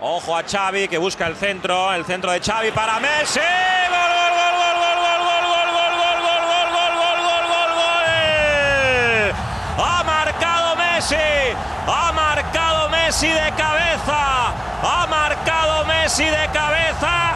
Ojo a Xavi que busca el centro, el centro de Xavi para Messi. ¡Gol, gol, gol, gol, gol, gol, gol, gol, gol, gol, gol, gol, gol, gol, gol, gol! Ha marcado Messi, ha marcado Messi de cabeza, ha marcado Messi de cabeza.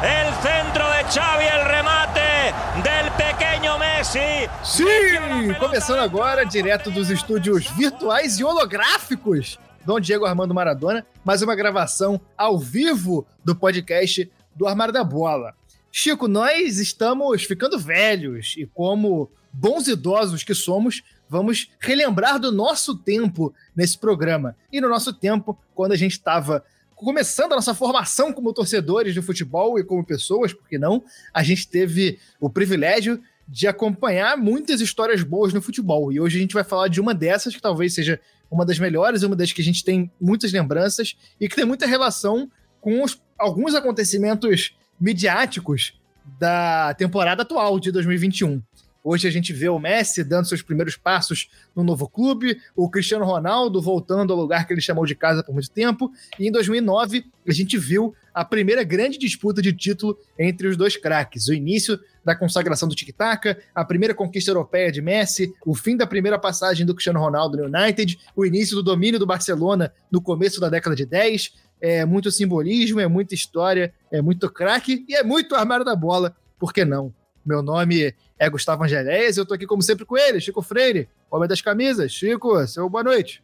El centro de Xavi, el remate del pequeño Messi. Sim! Começando agora, direto dos estúdios virtuais e holográficos Dom Diego Armando Maradona, mais uma gravação ao vivo do podcast do Armário da Bola. Chico, nós estamos ficando velhos e, como bons idosos que somos, vamos relembrar do nosso tempo nesse programa. E no nosso tempo, quando a gente estava começando a nossa formação como torcedores de futebol e como pessoas, porque não, a gente teve o privilégio de acompanhar muitas histórias boas no futebol. E hoje a gente vai falar de uma dessas que talvez seja uma das melhores, uma das que a gente tem muitas lembranças e que tem muita relação com os, alguns acontecimentos midiáticos da temporada atual de 2021. Hoje a gente vê o Messi dando seus primeiros passos no novo clube, o Cristiano Ronaldo voltando ao lugar que ele chamou de casa por muito tempo, e em 2009 a gente viu a primeira grande disputa de título entre os dois craques, o início da consagração do tic-tac, a primeira conquista europeia de Messi, o fim da primeira passagem do Cristiano Ronaldo no United, o início do domínio do Barcelona no começo da década de 10, é muito simbolismo, é muita história, é muito craque e é muito armário da bola, por que não? Meu nome é Gustavo Angeléias e eu tô aqui como sempre com ele, Chico Freire, homem das camisas. Chico, seu boa noite.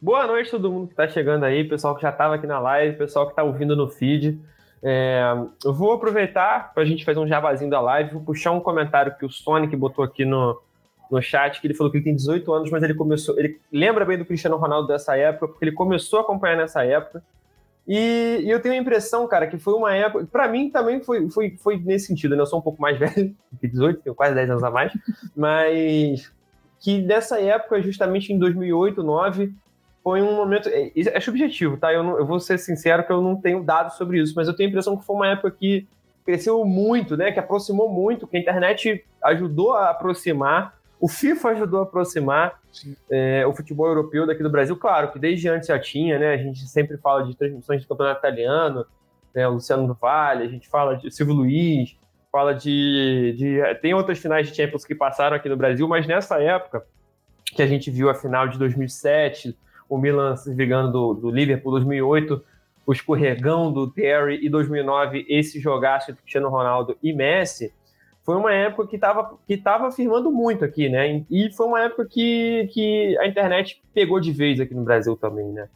Boa noite todo mundo que tá chegando aí, pessoal que já tava aqui na live, pessoal que tá ouvindo no feed. É, eu vou aproveitar para a gente fazer um jabazinho da live, vou puxar um comentário que o Sonic botou aqui no, no chat, que ele falou que ele tem 18 anos, mas ele começou. Ele lembra bem do Cristiano Ronaldo dessa época, porque ele começou a acompanhar nessa época. E, e, eu tenho a impressão, cara, que foi uma época. Para mim também foi, foi, foi nesse sentido, né? Eu sou um pouco mais velho, tenho 18, tenho quase 10 anos a mais, mas que dessa época, justamente em 2008, 2009, foi um momento. É, é subjetivo, tá? Eu, não, eu vou ser sincero que eu não tenho dados sobre isso, mas eu tenho a impressão que foi uma época que cresceu muito, né? Que aproximou muito, que a internet ajudou a aproximar o FIFA ajudou a aproximar é, o futebol europeu daqui do Brasil. Claro que desde antes já tinha, né? A gente sempre fala de transmissões de campeonato italiano, né? O Luciano do Vale, a gente fala de Silvio Luiz, fala de, de. Tem outras finais de Champions que passaram aqui no Brasil, mas nessa época que a gente viu a final de 2007, o Milan se ligando do, do Liverpool, 2008, o escorregão do Terry e 2009, esse jogaço entre Cristiano Ronaldo e Messi foi uma época que estava que tava firmando muito aqui, né? E foi uma época que, que a internet pegou de vez aqui no Brasil também, né?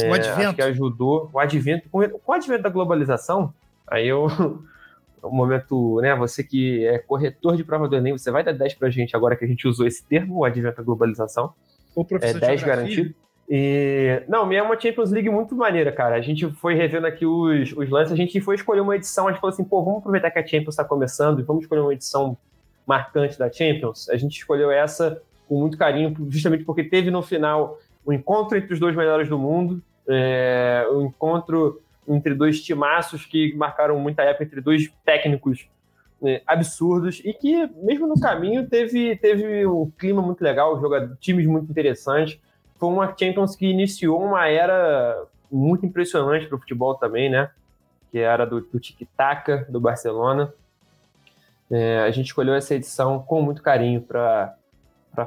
É, o advento. Que ajudou. O advento, com, o advento da globalização, aí eu. o momento, né? Você que é corretor de prova do Enem, você vai dar 10 pra gente agora que a gente usou esse termo, o advento da globalização. O professor é 10 garantido. E, não, é uma Champions League muito maneira, cara. A gente foi revendo aqui os, os lances, a gente foi escolher uma edição, a gente falou assim, pô, vamos aproveitar que a Champions está começando e vamos escolher uma edição marcante da Champions. A gente escolheu essa com muito carinho, justamente porque teve no final o um encontro entre os dois melhores do mundo, é, um encontro entre dois timaços que marcaram muita época, entre dois técnicos é, absurdos e que, mesmo no caminho, teve, teve um clima muito legal, jogadores, times muito interessantes foi uma Champions que iniciou uma era muito impressionante para o futebol também, né? Que era do, do tic-tac do Barcelona. É, a gente escolheu essa edição com muito carinho para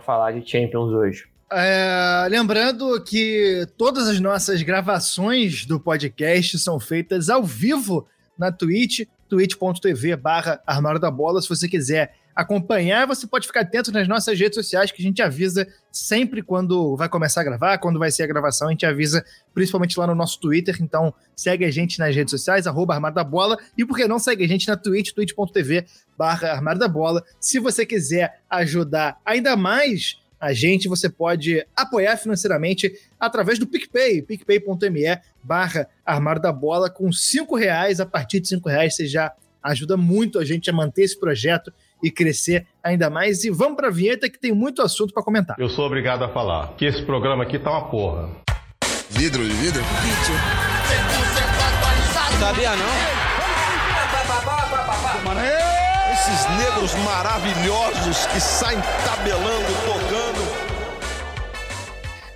falar de Champions hoje. É, lembrando que todas as nossas gravações do podcast são feitas ao vivo na Twitch, twitch.tv barra da Bola, se você quiser acompanhar. Você pode ficar atento nas nossas redes sociais, que a gente avisa sempre quando vai começar a gravar, quando vai ser a gravação, a gente avisa principalmente lá no nosso Twitter. Então, segue a gente nas redes sociais, arroba Armário da Bola. E por que não segue a gente na Twitch, twitch.tv barra Armário da Bola. Se você quiser ajudar ainda mais a gente, você pode apoiar financeiramente através do PicPay, picpay.me barra Armário da Bola, com cinco reais, a partir de cinco reais você já ajuda muito a gente a manter esse projeto e crescer ainda mais. E vamos para a vinheta que tem muito assunto para comentar. Eu sou obrigado a falar que esse programa aqui tá uma porra. Vidro de vidro? Vidro. Sabia não? Esses negros maravilhosos que saem tabelando, tocando.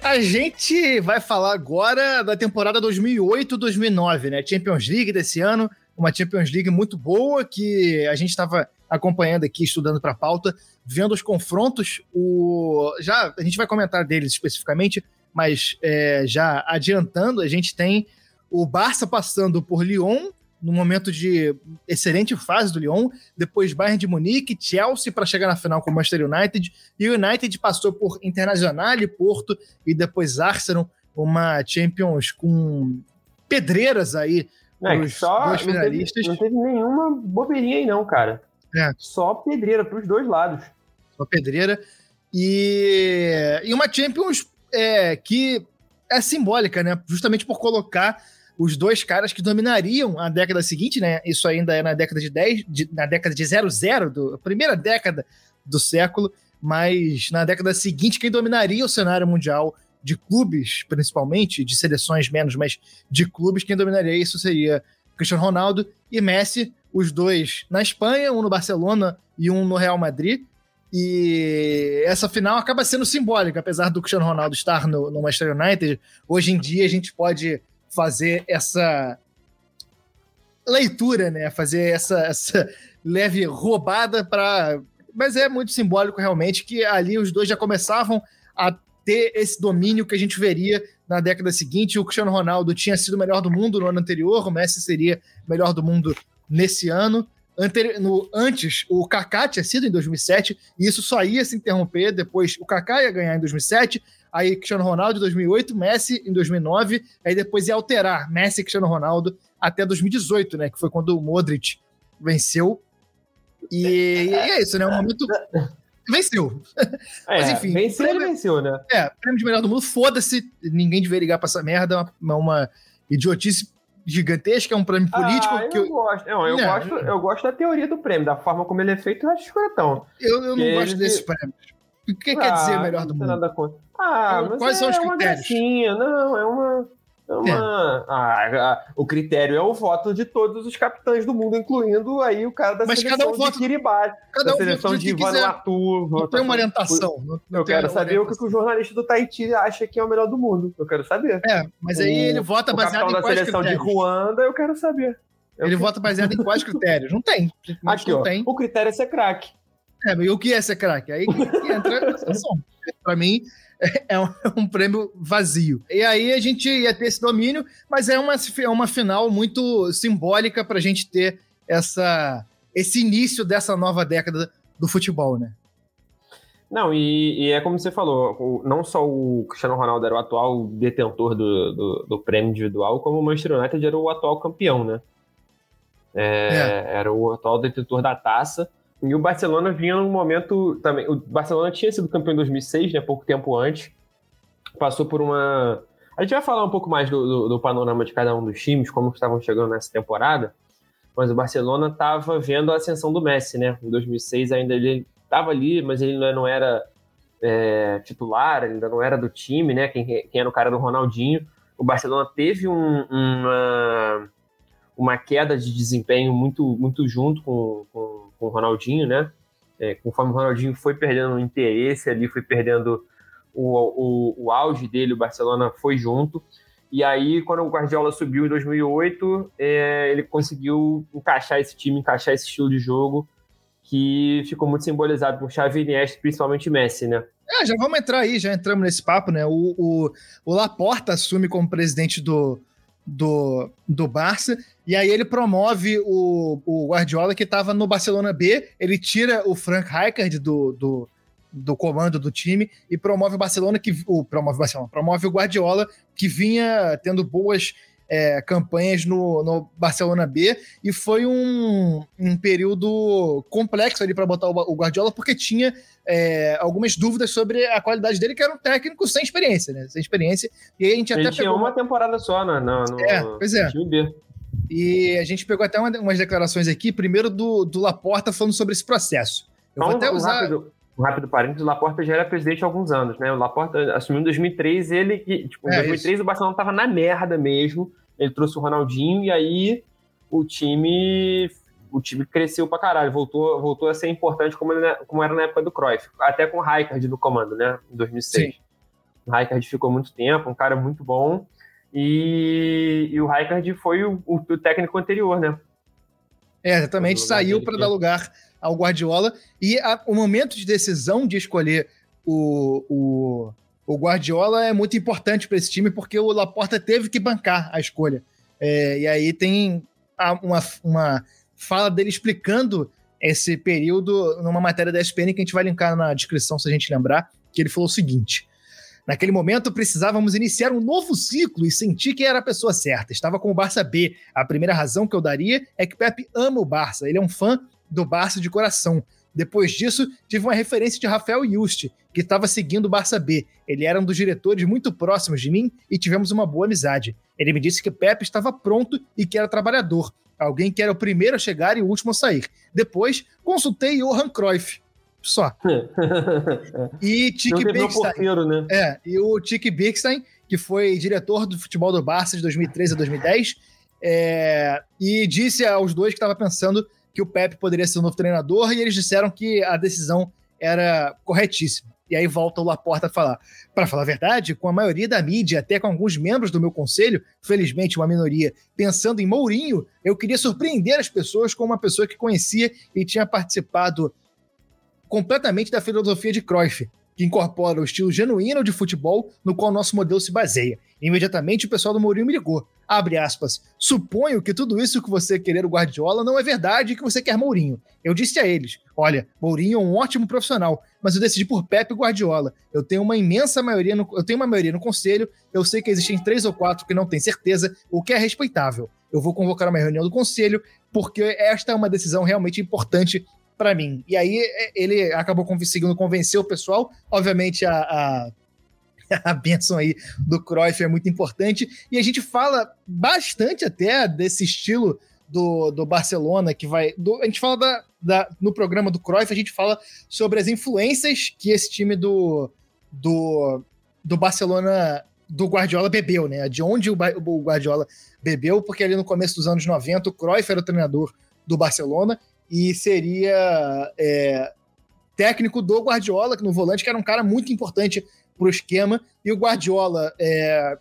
A gente vai falar agora da temporada 2008-2009, né? Champions League desse ano, uma Champions League muito boa que a gente estava acompanhando aqui, estudando para a pauta, vendo os confrontos. O... Já a gente vai comentar deles especificamente, mas é, já adiantando, a gente tem o Barça passando por Lyon, no momento de excelente fase do Lyon, depois Bayern de Munique, Chelsea para chegar na final com o Manchester United, e o United passou por Internacional e Porto, e depois Arsenal, uma Champions com pedreiras aí É, pros só dois não finalistas. teve, não teve nenhuma bobeirinha aí, não, cara. É. Só pedreira pros dois lados. uma pedreira. E, e uma Champions é, que é simbólica, né? Justamente por colocar os dois caras que dominariam a década seguinte, né? Isso ainda é na década de 10, de- na década de 00, do, a primeira década do século, mas na década seguinte, quem dominaria o cenário mundial de clubes, principalmente, de seleções menos, mas de clubes, quem dominaria isso seria Cristiano Ronaldo e Messi, os dois na Espanha, um no Barcelona e um no Real Madrid. E essa final acaba sendo simbólica, apesar do Cristiano Ronaldo estar no, no Manchester United. Hoje em dia a gente pode fazer essa leitura, né? Fazer essa, essa leve roubada para. Mas é muito simbólico realmente que ali os dois já começavam a ter esse domínio que a gente veria na década seguinte. O Cristiano Ronaldo tinha sido o melhor do mundo no ano anterior, o Messi seria melhor do mundo nesse ano. Anteri- no, antes, o Kaká tinha sido em 2007, e isso só ia se interromper depois. O Kaká ia ganhar em 2007, aí Cristiano Ronaldo em 2008, Messi em 2009, aí depois ia alterar Messi e Cristiano Ronaldo até 2018, né? Que foi quando o Modric venceu. E, e é isso, né? Um momento. Venceu. É, Mas, enfim, venceu, prêmio- venceu, né? É, prêmio de melhor do mundo, foda-se. Ninguém deveria ligar pra essa merda. é Uma, uma idiotice gigantesca, é um prêmio político ah, eu que eu, gosto. Não, eu, Não. gosto, eu gosto da teoria do prêmio, da forma como ele é feito, eu acho escrotão. eu, eu não gosto desses prêmios. O que quer dizer Ah, melhor do mundo? Nada contra. Ah, mas quais é são os uma critérios? gracinha, não, é uma. É uma... Ah, ah, o critério é o voto de todos os capitães do mundo, incluindo aí o cara da Mas seleção cada um de Kiribati, Cada da um seleção de. Vanuatu. Não tem uma orientação. não- não Eu quero saber o que, orientação. o jornalista do Tahiti acha que é o melhor do mundo. Eu quero saber. É, mas aí ele vota o baseado em da quais seleção critérios? de Ruanda, eu quero saber. Eu Ele quero- vota baseado em quais critérios? Não tem. Aqui, não ó. tem. O critério é ser craque. É, e o que é ser craque? Aí que entra a situação. Pra mim, é um, é um prêmio vazio. E aí a gente ia ter esse domínio, mas é uma, é uma final muito simbólica pra gente ter essa, esse início dessa nova década do futebol, né? Não, e, e é como você falou, o- não só o Cristiano Ronaldo era o atual detentor do, do, do prêmio individual, como o Manchester United era o atual campeão, né? É, Era o atual detentor da taça. E o Barcelona vinha num momento também. O Barcelona tinha sido campeão em 2006, né? Pouco tempo antes. Passou por uma. A gente vai falar um pouco mais do, do, do panorama de cada um dos times, como estavam chegando nessa temporada. Mas o Barcelona estava vendo a ascensão do Messi, né? Em 2006 ainda ele estava ali, mas ele não era é, titular, ainda não era do time, né? Quem, quem era o cara do Ronaldinho. O Barcelona teve um- uma, uma queda de desempenho muito, muito junto com, com, com o Ronaldinho, né? É, conforme o Ronaldinho foi perdendo o interesse ali, foi perdendo o, o, o auge dele, o Barcelona foi junto. E aí, quando o Guardiola subiu em 2008, é, ele conseguiu encaixar esse time, encaixar esse estilo de jogo, que ficou muito simbolizado por Xavi Iniesta, principalmente Messi, né? É, já vamos entrar aí, já entramos nesse papo, né? O, o, o Laporta assume como presidente do, do, do Barça, e aí ele promove o, o Guardiola, que estava no Barcelona B, ele tira o Frank Rijkaard do, do, do comando do time e promove o Barcelona, que o, promove o Barcelona, promove o Guardiola, que vinha tendo boas é, campanhas no, no Barcelona B, e foi um, um período complexo ali para botar o, o Guardiola, porque tinha é, algumas dúvidas sobre a qualidade dele, que era um técnico sem experiência, né? Sem experiência. E aí a gente Ele até tinha pegou. uma temporada só no, no, no É, pois é. time B. E a gente pegou até uma- umas declarações aqui, primeiro do, do Laporta falando sobre esse processo. Eu vou Então, até usar. rápido, um rápido parênteses, o Laporta já era presidente há alguns anos, né? O Laporta assumiu em 2003, ele que, tipo, em É, 2003 o Barcelona tava na merda mesmo. Ele trouxe o Ronaldinho e aí o time o time cresceu pra caralho, voltou, voltou a ser importante como, ele- como era na época do Cruyff, até com o Rijkaard no comando, né, em 2006. O Rijkaard ficou muito tempo, um cara muito bom. E, e o Rijkaard foi o, o, o, técnico anterior, né? É, exatamente, saiu para dar lugar ao Guardiola. E a, o momento de decisão de escolher o, o, o Guardiola é muito importante para esse time, porque o Laporta teve que bancar a escolha. É, e aí tem uma, uma fala dele explicando esse período numa matéria da ESPN que a gente vai linkar na descrição se a gente lembrar, que ele falou o seguinte: Naquele momento, precisávamos iniciar um novo ciclo e senti que era a pessoa certa. Estava com o Barça B. A primeira razão que eu daria é que Pepe ama o Barça. Ele é um fã do Barça de coração. Depois disso, tive uma referência de Rafael Juste, que estava seguindo o Barça B. Ele era um dos diretores muito próximos de mim e tivemos uma boa amizade. Ele me disse que Pepe estava pronto e que era trabalhador, alguém que era o primeiro a chegar e o último a sair. Depois, consultei Johan Cruyff, só. e Tiki Birkstein. Né? É, e o Tiki Birkstein, que foi diretor do futebol do Barça de 2013 a 2010, é, e disse aos dois que estava pensando que o Pepe poderia ser o novo treinador, e eles disseram que a decisão era corretíssima. E aí volta o Laporta a falar. Para falar a verdade, com a maioria da mídia, até com alguns membros do meu conselho, felizmente uma minoria, pensando em Mourinho, eu queria surpreender as pessoas com uma pessoa que conhecia e tinha participado completamente da filosofia de Cruyff, que incorpora o estilo genuíno de futebol no qual nosso modelo se baseia. Imediatamente o pessoal do Mourinho me ligou. Abre aspas. Suponho que tudo isso que você querer o Guardiola não é verdade e que você quer Mourinho. Eu disse a eles: olha, Mourinho é um ótimo profissional, mas eu decidi por Pepe Guardiola. Eu tenho uma imensa maioria no, eu tenho uma maioria no conselho, eu sei que existem três ou quatro que não têm certeza, o que é respeitável. Eu vou convocar uma reunião do conselho, porque esta é uma decisão realmente importante para mim. E aí ele acabou conseguindo convencer o pessoal. Obviamente, a, a, a benção aí do Cruyff é muito importante. E a gente fala bastante até desse estilo do, do Barcelona, que vai. Do, a gente fala da, da, no programa do Cruyff, a gente fala sobre as influências que esse time do, do, do Barcelona, do Guardiola bebeu, né? De onde o, o Guardiola bebeu, porque ali no começo dos anos 90, o Cruyff era o treinador do Barcelona e seria é, técnico do Guardiola, no volante, que era um cara muito importante para o esquema, e o Guardiola é,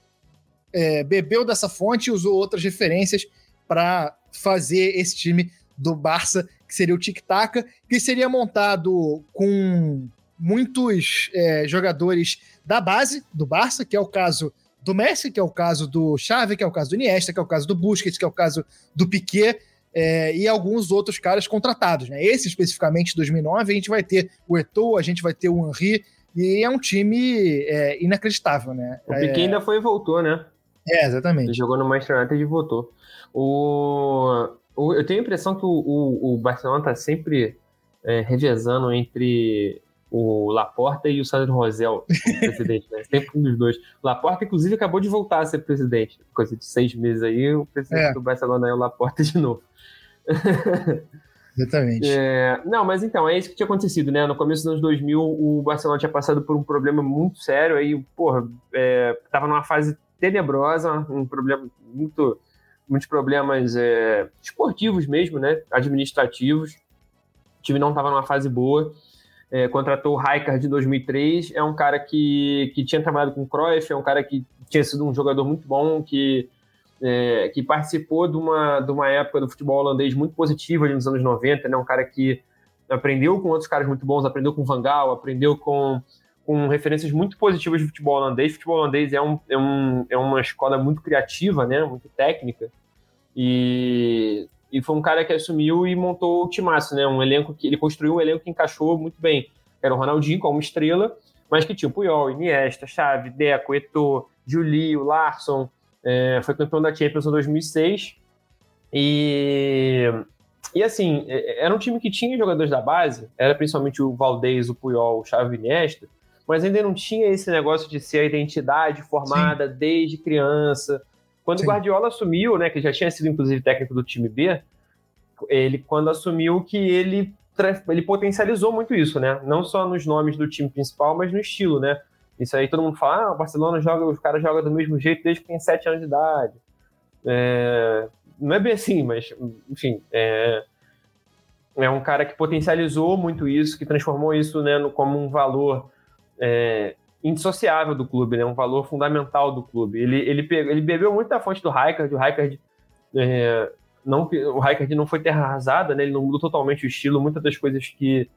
é, bebeu dessa fonte e usou outras referências para fazer esse time do Barça, que seria o Tic-Tac, que seria montado com muitos é, jogadores da base do Barça, que é o caso do Messi, que é o caso do Xavi, que é o caso do Iniesta, que é o caso do Busquets, que é o caso do Piquet, é, e alguns outros caras contratados. Né? Esse especificamente 2009, a gente vai ter o Eto'o, a gente vai ter o Henry, e é um time é, inacreditável. Né? O Piquet é... ainda foi e voltou, né? É, exatamente. Ele jogou no Manchester United e voltou. O... o... eu tenho a impressão que o, o, o Barcelona está sempre é, revezando entre o Laporta e o Sandro Rosel, presidente, né? Sempre um dos dois. O Laporta, inclusive, acabou de voltar a ser presidente. Coisa de seis meses aí, o presidente é. do Barcelona é o Laporta de novo. Exatamente. É, não, mas então, é isso que tinha acontecido, né? No começo dos anos 2000, o Barcelona tinha passado por um problema muito sério, aí, porra, é, tava numa fase tenebrosa, um problema muito, muitos problemas é, esportivos mesmo, né? Administrativos. O time não estava numa fase boa. É, contratou o Rijkaard de 2003, é um cara que, que tinha trabalhado com o Cruyff, é um cara que tinha sido um jogador muito bom, que é, que participou de uma, de uma época do futebol holandês muito positiva nos anos 90, né? um cara que aprendeu com outros caras muito bons, aprendeu com Van Gaal, aprendeu com, com referências muito positivas de futebol holandês. O futebol holandês é, um, é, um, é uma escola muito criativa, né? muito técnica, e, e foi um cara que assumiu e montou o timaço, né? um elenco que ele construiu um elenco que encaixou muito bem. Era o Ronaldinho como estrela, mas que tinha o Puyol, Iniesta, Xavi, Deco, Eto'o, Julio, Larsson, é, foi campeão da Champions em 2006. E, e assim, é, era um time que tinha jogadores da base, era principalmente o Valdez, o Puyol, o Xavi Iniesta, mas ainda não tinha esse negócio de ser a identidade formada Sim. desde criança. Quando Sim. o Guardiola assumiu, né, que já tinha sido inclusive técnico do time B, ele quando assumiu que ele ele potencializou muito isso, né? Não só nos nomes do time principal, mas no estilo, né? Isso aí todo mundo fala, ah, o Barcelona joga, os caras jogam do mesmo jeito desde que tem 7 anos de idade. É, não é bem assim, mas, enfim, é, é um cara que potencializou muito isso, que transformou isso né, no, como um valor é, indissociável do clube, né? Um valor fundamental do clube. Ele, ele, pegou, ele bebeu muito da fonte do Rijkaard, o Rijkaard é, não, o Rijkaard não foi terra arrasada, né? Ele não mudou totalmente o estilo, muitas das coisas que,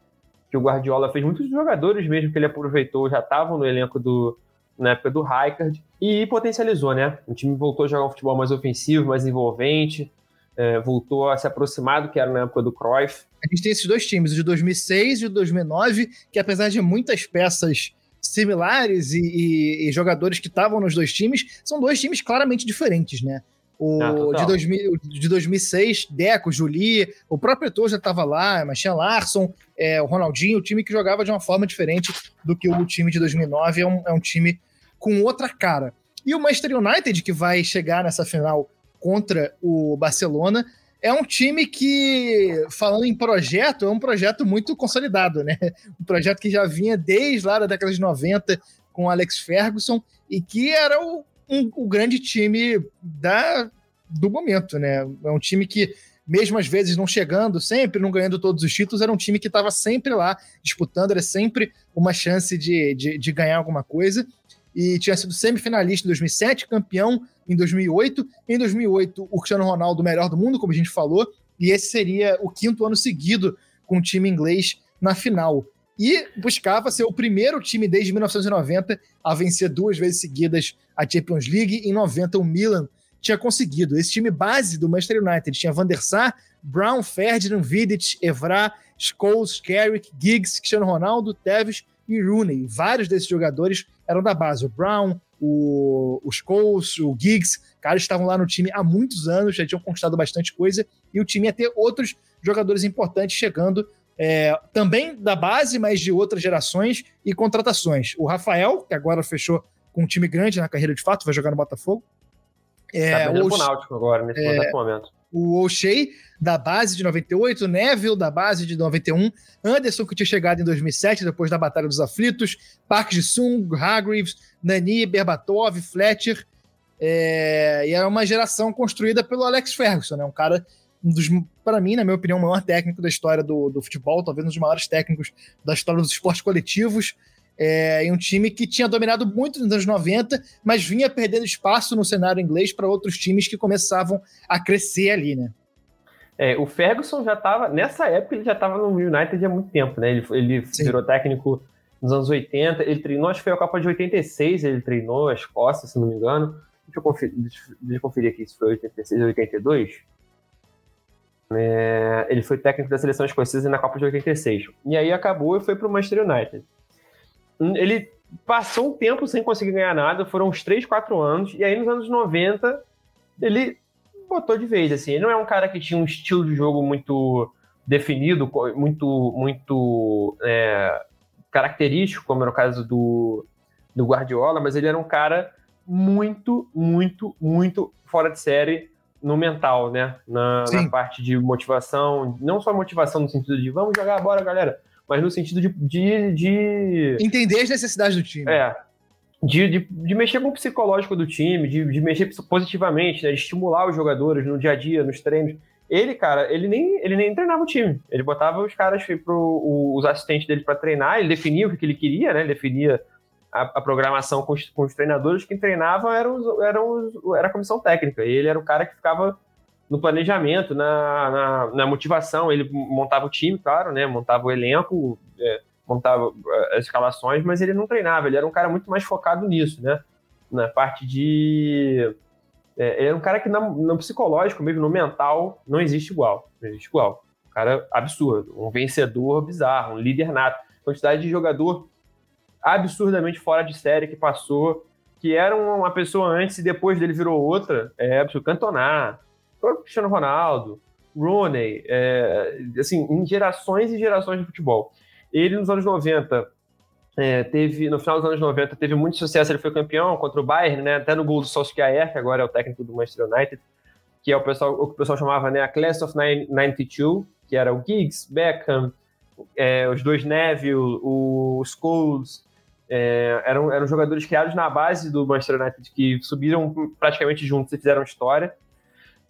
que o Guardiola fez, muitos jogadores mesmo que ele aproveitou já estavam no elenco do na época do Rijkaard e potencializou, né? O time voltou a jogar um futebol mais ofensivo, mais envolvente, é, voltou a se aproximar do que era na época do Cruyff. A gente tem esses dois times, o de 2006 e o de 2009, que apesar de muitas peças similares e, e, e jogadores que estavam nos dois times, são dois times claramente diferentes, né? O ah, de, 2000, de 2006, Deco, Juli, o próprio Eto'o já estava lá, mas tinha Larson, é, o Ronaldinho, o time que jogava de uma forma diferente do que o time de 2009, é um, é um time com outra cara. E o Manchester United, que vai chegar nessa final contra o Barcelona, é um time que, falando em projeto, é um projeto muito consolidado, né? Um projeto que já vinha desde lá da década de 90 com o Alex Ferguson e que era o, um, grande time da, do momento, né? É um time que, mesmo às vezes não chegando sempre, não ganhando todos os títulos, era um time que estava sempre lá disputando, era sempre uma chance de, de, de ganhar alguma coisa e tinha sido semifinalista em 2007, campeão em 2008. Em 2008, o Cristiano Ronaldo, melhor do mundo, como a gente falou, e esse seria o quinto ano seguido com o time inglês na final. E buscava ser o primeiro time desde 1990 a vencer duas vezes seguidas a Champions League. Em 90, o Milan tinha conseguido. Esse time base do Manchester United tinha Van der Sar, Brown, Ferdinand, Vidic, Evra, Scholes, Carrick, Giggs, Cristiano Ronaldo, Tevez e Rooney. Vários desses jogadores eram da base. O Brown, o, os Scholes, o Giggs, caras estavam lá no time há muitos anos, já tinham conquistado bastante coisa, e o time ia ter outros jogadores importantes chegando é, também da base, mas de outras gerações e contratações. O Rafael, que agora fechou com um time grande na carreira de fato, vai jogar no Botafogo. É, tá o Náutico agora, nesse é, momento o O'Shea, da base de 98, Neville, da base de 91, Anderson, que tinha chegado em 2007, depois da Batalha dos Aflitos, Park Ji-sung, Hargreaves, Nani, Berbatov, Fletcher, é, e era uma geração construída pelo Alex Ferguson, né, um cara, um dos, para mim, na minha opinião, o maior técnico da história do, do futebol, talvez um dos maiores técnicos da história dos esportes coletivos, é, em um time que tinha dominado muito nos anos 90, mas vinha perdendo espaço no cenário inglês para outros times que começavam a crescer ali, né? É, o Ferguson já estava, nessa época, ele já estava no United há muito tempo, né? Ele, ele virou técnico nos anos 80, ele treinou, acho que foi a Copa de 86, ele treinou a Escócia, se não me engano. Deixa eu conferir, deixa eu conferir aqui se foi 86 ou 82. É, ele foi técnico da seleção escocesa na Copa de 86. E aí acabou e foi para o Manchester United ele passou um tempo sem conseguir ganhar nada, foram uns 3, 4 anos, e aí nos anos 90 ele botou de vez, assim, ele não é um cara que tinha um estilo de jogo muito definido, muito, muito é, característico, como era o caso do, do Guardiola, mas ele era um cara muito, muito, muito fora de série no mental, né? Na, na, parte de motivação, não só motivação no sentido de vamos jogar a bola, galera, mas no sentido de, de, de... Entender as necessidades do time. É. De, de, de, mexer com o psicológico do time, de, de mexer positivamente, né? De estimular os jogadores no dia a dia, nos treinos. Ele, cara, ele nem, ele nem treinava o time. Ele botava os caras, pro, os assistentes dele para treinar, ele definia o que ele queria, né? Ele definia a, a programação com os, com os, treinadores. Quem treinava era, os, era, os, era a comissão técnica. E ele era o cara que ficava no planejamento, na, na, na, motivação. Ele montava o time, claro, né? Montava o elenco, é, montava é, as escalações, mas ele não treinava. Ele era um cara muito mais focado nisso, né? Na parte de. É, ele era um cara que no, no, psicológico, mesmo no mental, não existe igual. Não existe igual. Um cara absurdo, um vencedor bizarro, um líder nato. Quantidade de jogador absurdamente fora de série que passou, que era uma pessoa antes e depois dele virou outra. É absurdo. Próprio Cristiano Ronaldo, Rooney, é, assim, em gerações e gerações de futebol. Ele nos anos 90 é, teve, no final dos anos 90, teve muito sucesso, ele foi campeão contra o Bayern, né, até no gol do Solskjaer, que agora é o técnico do Manchester United, que é o, pessoal, o que o pessoal chamava né, a Class of 92, que era o Giggs, Beckham, é, os dois Neville, o Scholes, é, eram, eram jogadores criados na base do Manchester United que subiram praticamente juntos e fizeram história.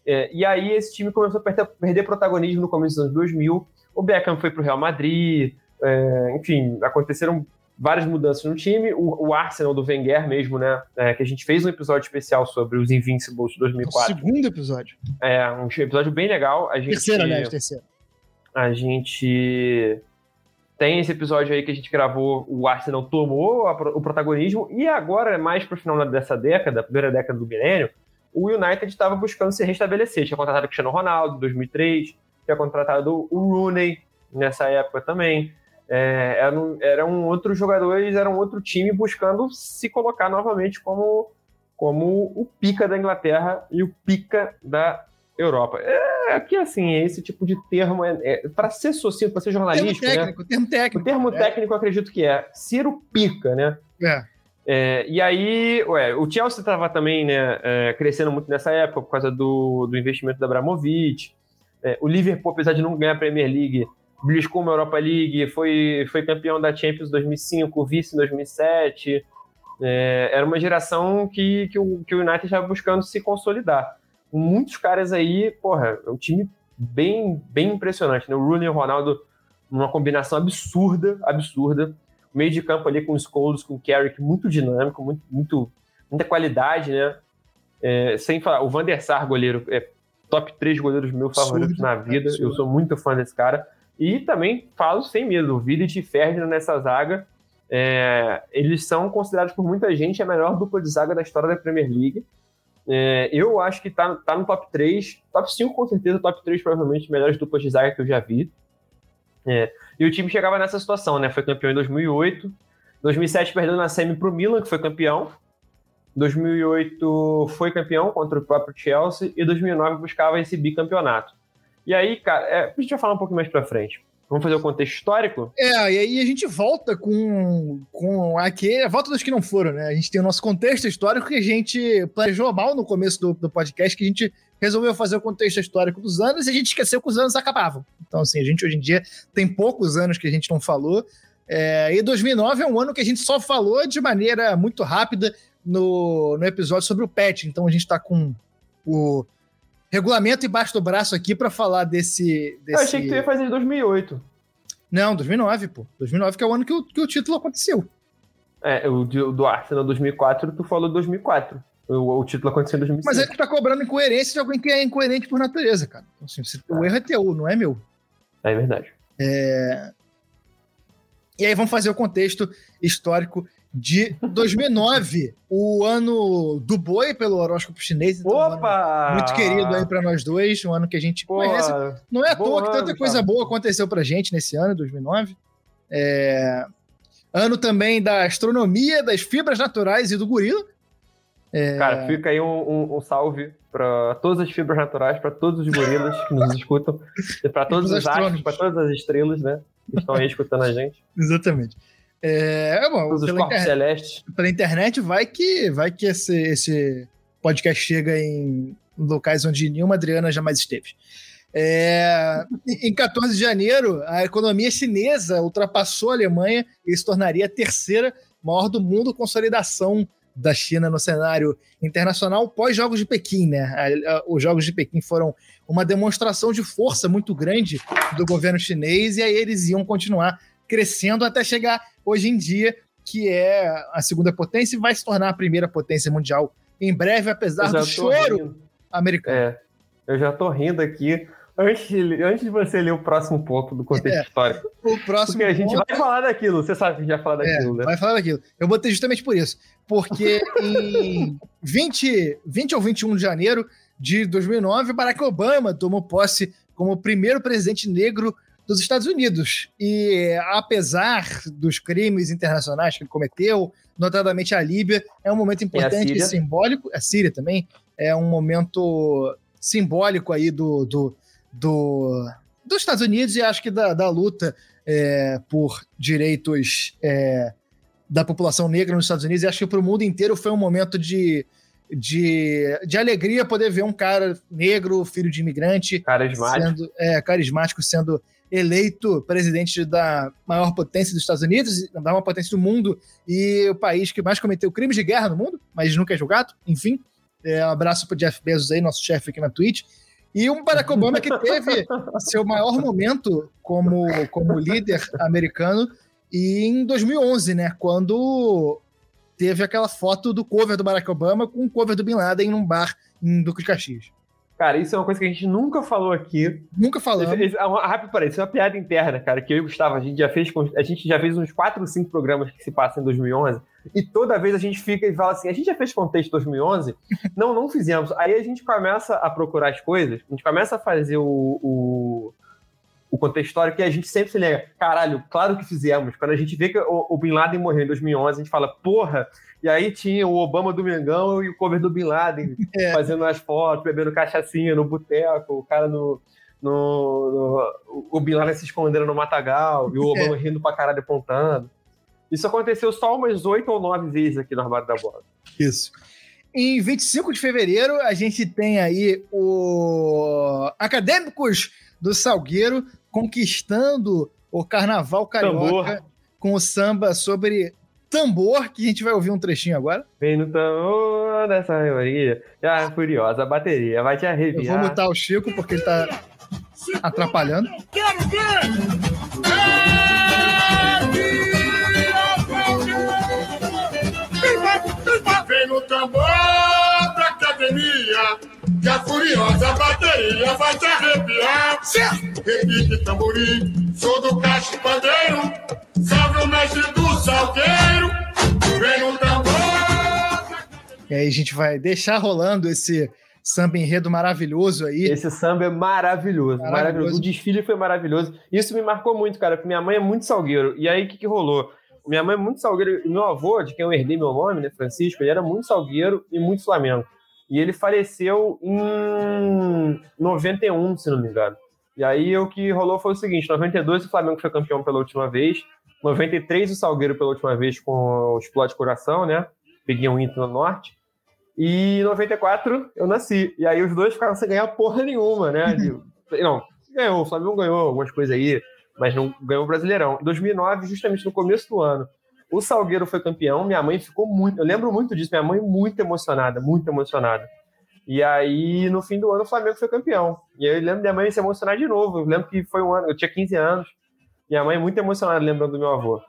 É, e aí esse time começou a perder, perder, protagonismo no começo dos anos 2000. O Beckham foi para o Real Madrid, é, enfim, aconteceram várias mudanças no time. O, o Arsenal do Wenger mesmo, né? É, que a gente fez um episódio especial sobre os Invincibles de 2004. O segundo episódio. É, um episódio bem legal. A gente, terceiro, aliás, terceiro. A gente tem esse episódio aí que a gente gravou, o Arsenal tomou o protagonismo, e agora, mais pro final dessa década, primeira década do milênio, o United estava buscando se restabelecer. Tinha contratado o Cristiano Ronaldo em 2003, tinha contratado o Rooney nessa época também. É, eram, eram outros jogadores, era um outro time buscando se colocar novamente como, como o pica da Inglaterra e o pica da Europa. É, aqui, assim, esse tipo de termo, é, é para ser social, para ser jornalístico, termo técnico, né? termo técnico. O termo é. técnico, eu acredito que é ser o pica, né? É. É, e aí, ué, o Chelsea estava também né, é, crescendo muito nessa época por causa do, do investimento da Abramovich. É, o Liverpool, apesar de não ganhar a Premier League, beliscou uma Europa League, foi, foi campeão da Champions 2005, vice em 2007. É, era uma geração que, que, o, que o United estava buscando se consolidar. Muitos caras aí, porra, é um time bem, bem impressionante. Né? O Rooney e o Ronaldo, uma combinação absurda, absurda meio de campo ali com os Scholes, com o Carrick, muito dinâmico, muito, muito, muita qualidade, né? É, sem falar, o Van der Sar, goleiro, é top 3 goleiros meus favoritos na vida. Absurdo. Eu sou muito fã desse cara. E também falo sem medo, o Vidic e Ferdinand nessa zaga, é, eles são considerados por muita gente a melhor dupla de zaga da história da Premier League. É, eu acho que tá, tá no top 3, top 5 com certeza, top 3 provavelmente melhores duplas de zaga que eu já vi. É, e o time chegava nessa situação, né? Foi campeão em 2008, 2007 perdeu na semi pro Milan, que foi campeão. 2008 foi campeão contra o próprio Chelsea e 2009 buscava esse bicampeonato. E aí, cara, é, a gente vai falar um pouquinho mais pra frente. Vamos fazer o contexto histórico? É, e aí a gente volta com, com aqui, a volta dos que não foram, né? A gente tem o nosso contexto histórico que a gente planejou mal no começo do, do podcast, que a gente resolveu fazer o contexto histórico dos anos e a gente esqueceu que os anos acabavam. Então, assim, a gente hoje em dia tem poucos anos que a gente não falou. É, e 2009 é um ano que a gente só falou de maneira muito rápida no, no episódio sobre o PET. Então a gente está com o regulamento embaixo do braço aqui para falar desse, desse. Eu achei que tu ia fazer em 2008. Não, 2009, pô. 2009 que é o ano que o, que o título aconteceu. É, o do, Arsenal 2004, tu falou 2004. O, o título aconteceu em 2005. Mas é que tu tá cobrando incoerência de alguém que é incoerente por natureza, cara. Então, assim, o erro é teu, não é meu. É verdade. É... E aí vamos fazer o contexto histórico de 2009, o ano do boi pelo horóscopo chinês. Então, Opa! Um muito querido aí para nós dois, um ano que a gente Pô, conhece. Não é à toa que tanta ano, coisa cara. boa aconteceu pra gente nesse ano, 2009. É... Ano também da astronomia, das fibras naturais e do gorila. É... Cara, fica aí um, um, um salve para todas as fibras naturais, para todos os gorilas que nos escutam, para todos os astros, para todas as estrelas, né? Que estão aí escutando a gente. Exatamente. É, bom, Todos pela, inter... celestes. pela internet vai que vai que esse, esse podcast chega em locais onde nenhuma Adriana jamais esteve. É, em 14 de janeiro, a economia chinesa ultrapassou a Alemanha e se tornaria a terceira maior do mundo, consolidação da China no cenário internacional pós-Jogos de Pequim, né? Os Jogos de Pequim foram uma demonstração de força muito grande do governo chinês e aí eles iam continuar crescendo até chegar hoje em dia, que é a segunda potência e vai se tornar a primeira potência mundial em breve, apesar do choro rindo. americano. É, eu já tô rindo aqui. Antes de, antes de você ler o próximo ponto do contexto é, histórico. O próximo Porque a gente ponto... vai falar daquilo, você sabe que a gente vai falar é, daquilo, é, né? Vai falar daquilo. Eu botei justamente por isso. Porque em 20, 20 ou 21 de janeiro de 2009, Barack Obama tomou posse como primeiro presidente negro dos Estados Unidos. E apesar dos crimes internacionais que ele cometeu, notadamente a Líbia, é um momento importante e, simbólico. A Síria também é um momento simbólico aí do, do, do dos Estados Unidos e acho que da, da luta é, por direitos é, da população negra nos Estados Unidos. E acho que para o mundo inteiro foi um momento de, de, de alegria poder ver um cara negro, filho de imigrante, carismático, sendo, é, carismático sendo eleito presidente da maior potência dos Estados Unidos, da maior potência do mundo e o país que mais cometeu crimes de guerra no mundo, mas nunca é julgado, enfim. É, um abraço para Jeff Bezos aí, nosso chefe aqui na Twitch. E um Barack Obama que teve seu maior momento como, como líder americano e em 2011, né, quando teve aquela foto do cover do Barack Obama com o cover do Bin Laden num bar em Duque de Caxias. Cara, isso é uma coisa que a gente nunca falou aqui. Nunca falamos. Isso, isso, é uma, rápido parece, isso é uma piada interna, cara, que eu e o Gustavo, a gente já fez, a gente já fez uns 4 ou 5 programas que se passam em 2011, e toda vez a gente fica e fala assim, a gente já fez contexto 2011? não, não fizemos. Aí a gente começa a procurar as coisas, a gente começa a fazer o, o, o contexto histórico e a gente sempre se lembra, caralho, claro que fizemos. Quando a gente vê que o, o Bin Laden morreu em 2011, a gente fala, porra, e aí tinha o Obama do Mengão e o cover do Bin Laden é. fazendo as fotos, bebendo cachaçinha no boteco, o cara no, no, no, o Bin Laden se escondendo no matagal e o Obama é. rindo pra caralho apontando. Isso aconteceu só umas oito ou nove vezes aqui no Armário da Bola. Isso. Em 25 de fevereiro, a gente tem aí o Acadêmicos do Salgueiro conquistando o Carnaval Carioca Tambor. com o samba sobre tambor, que a gente vai ouvir um trechinho agora. Vem no tambor dessa maioria, já furiosa, a bateria vai te arrepiar. Eu vou mutar o Chico porque ele tá atrapalhando. Quero ver! Vem no tambor da academia, que a furiosa bateria vai te arrepiar. Certo! Repite tamborim, sou do cacho pandeiro, salve o mestre do salgueiro, vem no tambor. E aí a gente vai deixar rolando esse samba enredo maravilhoso aí. Esse samba é maravilhoso, maravilhoso, maravilhoso. O desfile foi maravilhoso. Isso me marcou muito, cara, porque minha mãe é muito salgueiro. E aí o que, que rolou? Minha mãe é muito salgueiro. Meu avô, de quem eu herdei meu nome, né, Francisco, ele era muito salgueiro e muito flamengo. E ele faleceu em 91, se não me engano. E aí o que rolou foi o seguinte: 92 o Flamengo foi campeão pela última vez, 93 o Salgueiro pela última vez com o Explode Coração, né? Peguei um Inter no Norte. E em 94 eu nasci. E aí os dois ficaram sem ganhar porra nenhuma, né? não, ganhou, o Flamengo ganhou algumas coisas aí, mas não ganhou o Brasileirão. Em 2009, justamente no começo do ano, o Salgueiro foi campeão. Minha mãe ficou muito. Eu lembro muito disso. Minha mãe muito emocionada, muito emocionada. E aí, no fim do ano, o Flamengo foi campeão. E aí, eu lembro minha mãe se emocionar de novo. Eu lembro que foi um ano, eu tinha 15 anos. Minha mãe é muito emocionada lembrando do meu avô.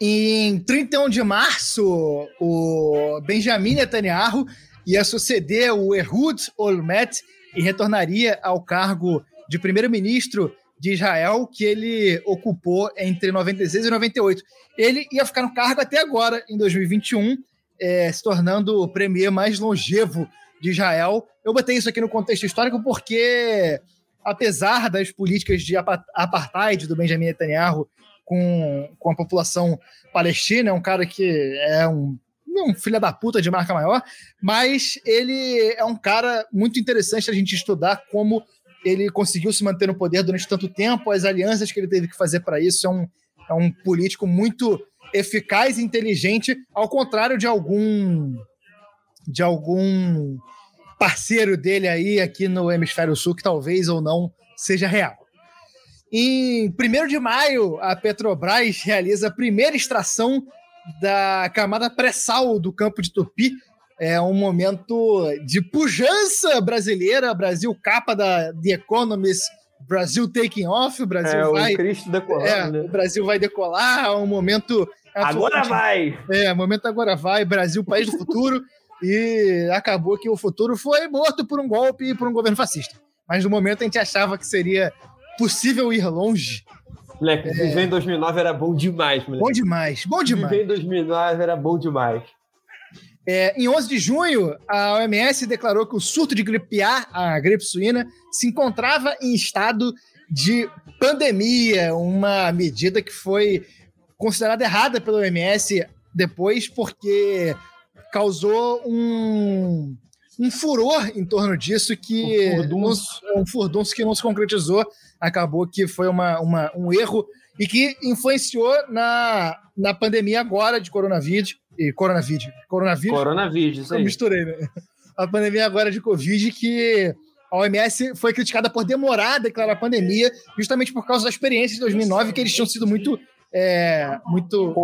Em 31 de março, o Benjamin Netanyahu ia suceder o Ehud Olmert e retornaria ao cargo de primeiro-ministro de Israel que ele ocupou entre 96 e 98. Ele ia ficar no cargo até agora, em 2021, é, se tornando o premier mais longevo de Israel. Eu botei isso aqui no contexto histórico porque apesar das políticas de apartheid do Benjamin Netanyahu com, com a população palestina, é um cara que é um, um filho da puta de marca maior, mas ele é um cara muito interessante a gente estudar como ele conseguiu se manter no poder durante tanto tempo, as alianças que ele teve que fazer para isso. É um, é um político muito eficaz e inteligente, ao contrário de algum de algum parceiro dele aí aqui no Hemisfério Sul, que talvez ou não seja real. Em 1 de maio, a Petrobras realiza a primeira extração da camada pré-sal do campo de Tupi. É um momento de pujança brasileira, Brasil capa da The Economist, Brasil taking off, o Brasil é, vai... O Cristo decolando, é, né? O Brasil vai decolar, é um momento... Agora vai! É, momento agora vai, Brasil, país do futuro. E acabou que o futuro foi morto por um golpe e por um governo fascista. Mas no momento a gente achava que seria possível ir longe. Moleque, é... viver em 2009 era bom demais, moleque. Bom demais, bom demais. Viver em 2009 era bom demais. É, em 11 de junho, a OMS declarou que o surto de gripe A, a gripe suína, se encontrava em estado de pandemia, uma medida que foi considerada errada pela OMS depois, porque causou um, um furor em torno disso que um furdunço. Um furdunço que não se concretizou. Acabou que foi uma, uma, um erro e que influenciou na, na pandemia agora de coronavírus. E coronavírus. Coronavírus? Coronavírus, isso aí. Eu misturei, né? A pandemia agora de Covid que a OMS foi criticada por demorar a declarar a pandemia, justamente por causa da experiência de 2009, que eles tinham sido muito. É, muito.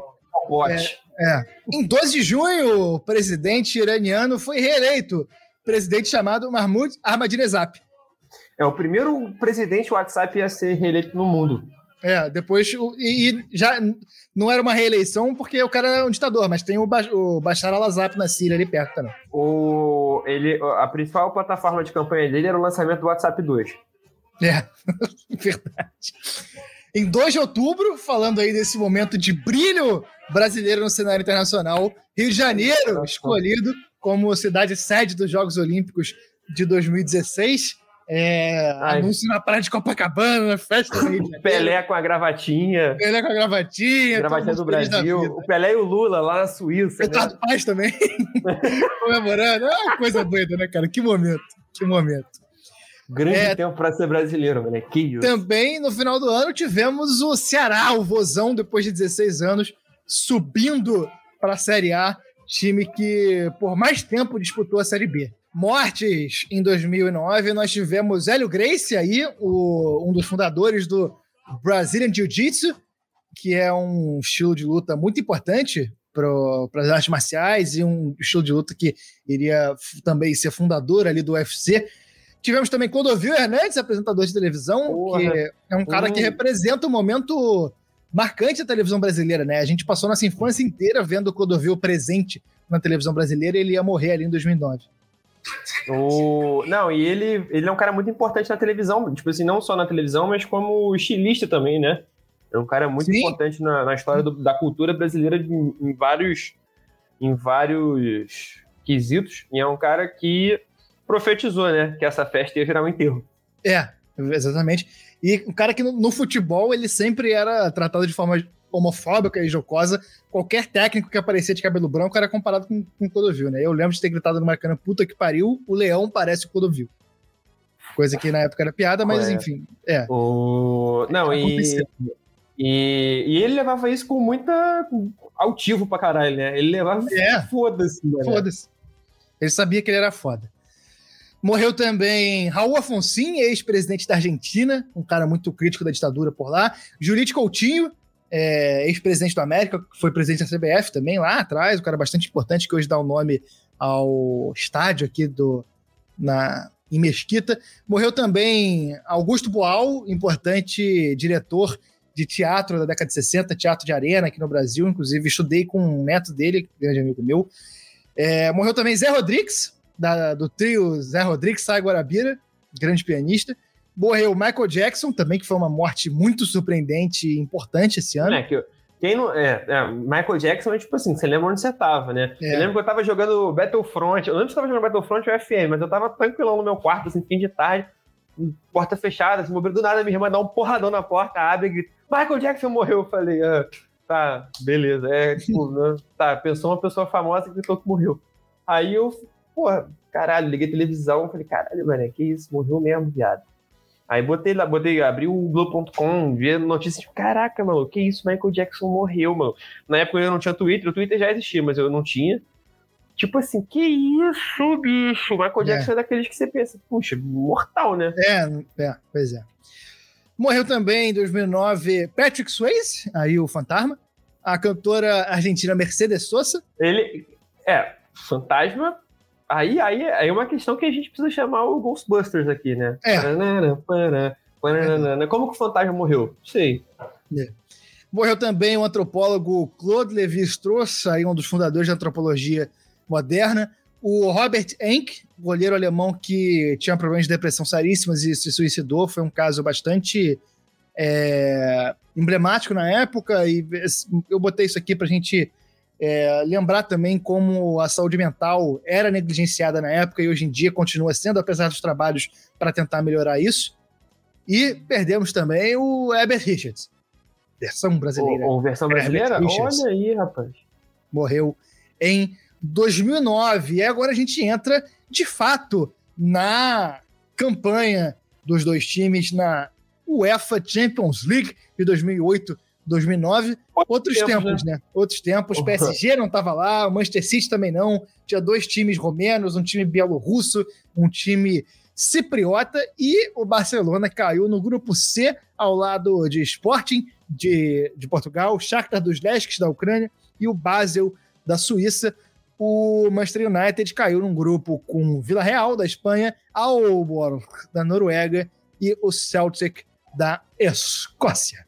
Bote. É. Em 12 de junho, o presidente iraniano foi reeleito. Presidente chamado Mahmoud Ahmadinejad. É o primeiro presidente WhatsApp a ser reeleito no mundo. É, depois. E, e já não era uma reeleição porque o cara é um ditador, mas tem o, Ba- o Bashar al-Assad na Síria ali perto também. O, ele, a principal plataforma de campanha dele era o lançamento do WhatsApp 2. É, verdade. Em 2 de outubro, falando aí desse momento de brilho brasileiro no cenário internacional, Rio de Janeiro, escolhido como cidade sede dos Jogos Olímpicos de 2016. É, Ai. anúncio na praia de Copacabana, festa do Rio de Janeiro. Pelé com a gravatinha. Pelé com a gravatinha. gravatinha do Brasil. O Pelé e o Lula lá na Suíça. né? Eduardo Paz também, comemorando. É uma coisa doida, né, cara? Que momento, que momento. Grande É. tempo pra ser brasileiro, isso. Também, no final do ano, tivemos o Ceará, o Vozão, depois de 16 anos, subindo para a Série A, time que por mais tempo disputou a Série B. Mortes em 2009, nós tivemos Hélio Gracie aí, o- um dos fundadores do Brazilian Jiu-Jitsu, que é um estilo de luta muito importante para as artes marciais e um estilo de luta que iria também ser fundador ali do UFC. Tivemos também Clodovil Hernandes, apresentador de televisão, Porra. que é um cara que Hum. representa um momento marcante da televisão brasileira, né? A gente passou nossa infância inteira vendo o Clodovil presente na televisão brasileira e ele ia morrer ali em 2009. O... Não, e ele, ele é um cara muito importante na televisão, tipo assim, não só na televisão, mas como estilista também, né? É um cara muito Sim. importante na, na história do- da cultura brasileira de- em, vários em vários quesitos, e é um cara que profetizou, né, que essa festa ia virar um enterro. É, exatamente. E um cara que no, no futebol ele sempre era tratado de forma homofóbica e jocosa. Qualquer técnico que aparecia de cabelo branco era comparado com, com o Clodovil, né? Eu lembro de ter gritado no Maracanã, puta que pariu, o leão parece o Clodovil. Coisa que na época era piada, mas É. enfim, é. O... Não, e, e, e ele levava isso com muita altivo pra caralho, né? Ele levava É. foda-se, mano. Foda-se. Ele sabia que ele era foda. Morreu também Raul Afonsin, ex-presidente da Argentina, um cara muito crítico da ditadura por lá. Jurite Coutinho, é, ex-presidente do América, foi presidente da CBF também lá atrás, um cara bastante importante que hoje dá o nome ao estádio aqui do, na, em Mesquita. Morreu também Augusto Boal, importante diretor de teatro da década de 60, teatro de arena aqui no Brasil. Inclusive, estudei com um neto dele, grande amigo meu. É, morreu também Zé Rodrigues, da- do trio Zé Rodrigues, Sai Guarabira, grande pianista. Morreu Michael Jackson, também, que foi uma morte muito surpreendente e importante esse ano. É, que, quem não, é, é, Michael Jackson é tipo assim, você lembra onde você tava, né? É. Eu lembro que eu tava jogando Battlefront, eu lembro que eu tava jogando Battlefront ou FM, mas eu tava tranquilão no meu quarto, assim, fim de tarde, porta fechada, assim, do nada, minha irmã dá um porradão na porta, abre e grita, Michael Jackson morreu. Eu falei, ah, tá, beleza. É, tipo, né, tá, pensou uma pessoa famosa que gritou que morreu. Aí eu, porra, caralho, liguei a televisão, falei, caralho, mano, que isso, morreu mesmo, viado. Aí botei lá, botei, abri o Globo.com, vi a notícia de caraca, mano, que isso, Michael Jackson morreu, mano. Na época eu não tinha Twitter, o Twitter já existia, mas eu não tinha. Tipo assim, que isso, bicho? Michael É. Jackson é daqueles que você pensa, puxa, mortal, né? É, é, pois é. Morreu também em 2009 Patrick Swayze, aí o fantasma. A cantora argentina Mercedes Sosa. Ele, é, fantasma. Aí, aí, aí é uma questão que a gente precisa chamar o Ghostbusters aqui, né? É. Paranana. Como que o fantasma morreu? Sei. Morreu também o antropólogo Claude Lévi-Strauss, aí um dos fundadores da antropologia moderna. O Robert Enck, goleiro alemão que tinha problemas de depressão seríssimos e se suicidou, foi um caso bastante é, emblemático na época. E eu botei isso aqui para a gente é, lembrar também como a saúde mental era negligenciada na época e hoje em dia continua sendo, apesar dos trabalhos para tentar melhorar isso. E perdemos também o Herbert Richards, versão brasileira. Ou, versão brasileira? Olha aí, rapaz. morreu em 2009. E agora a gente entra, de fato, na campanha dos dois times na UEFA Champions League de 2008, 2009. Outros tempos, tempos, né? Outros tempos. Uhum. PSG não estava lá, o Manchester City também não. Tinha dois times romenos, um time bielorrusso, um time cipriota e o Barcelona caiu no grupo C ao lado de Sporting de, de Portugal, Shakhtar dos Lesques da Ucrânia e o Basel da Suíça. O Manchester United caiu num grupo com Vila Real da Espanha, Aalborg da Noruega e o Celtic da Escócia.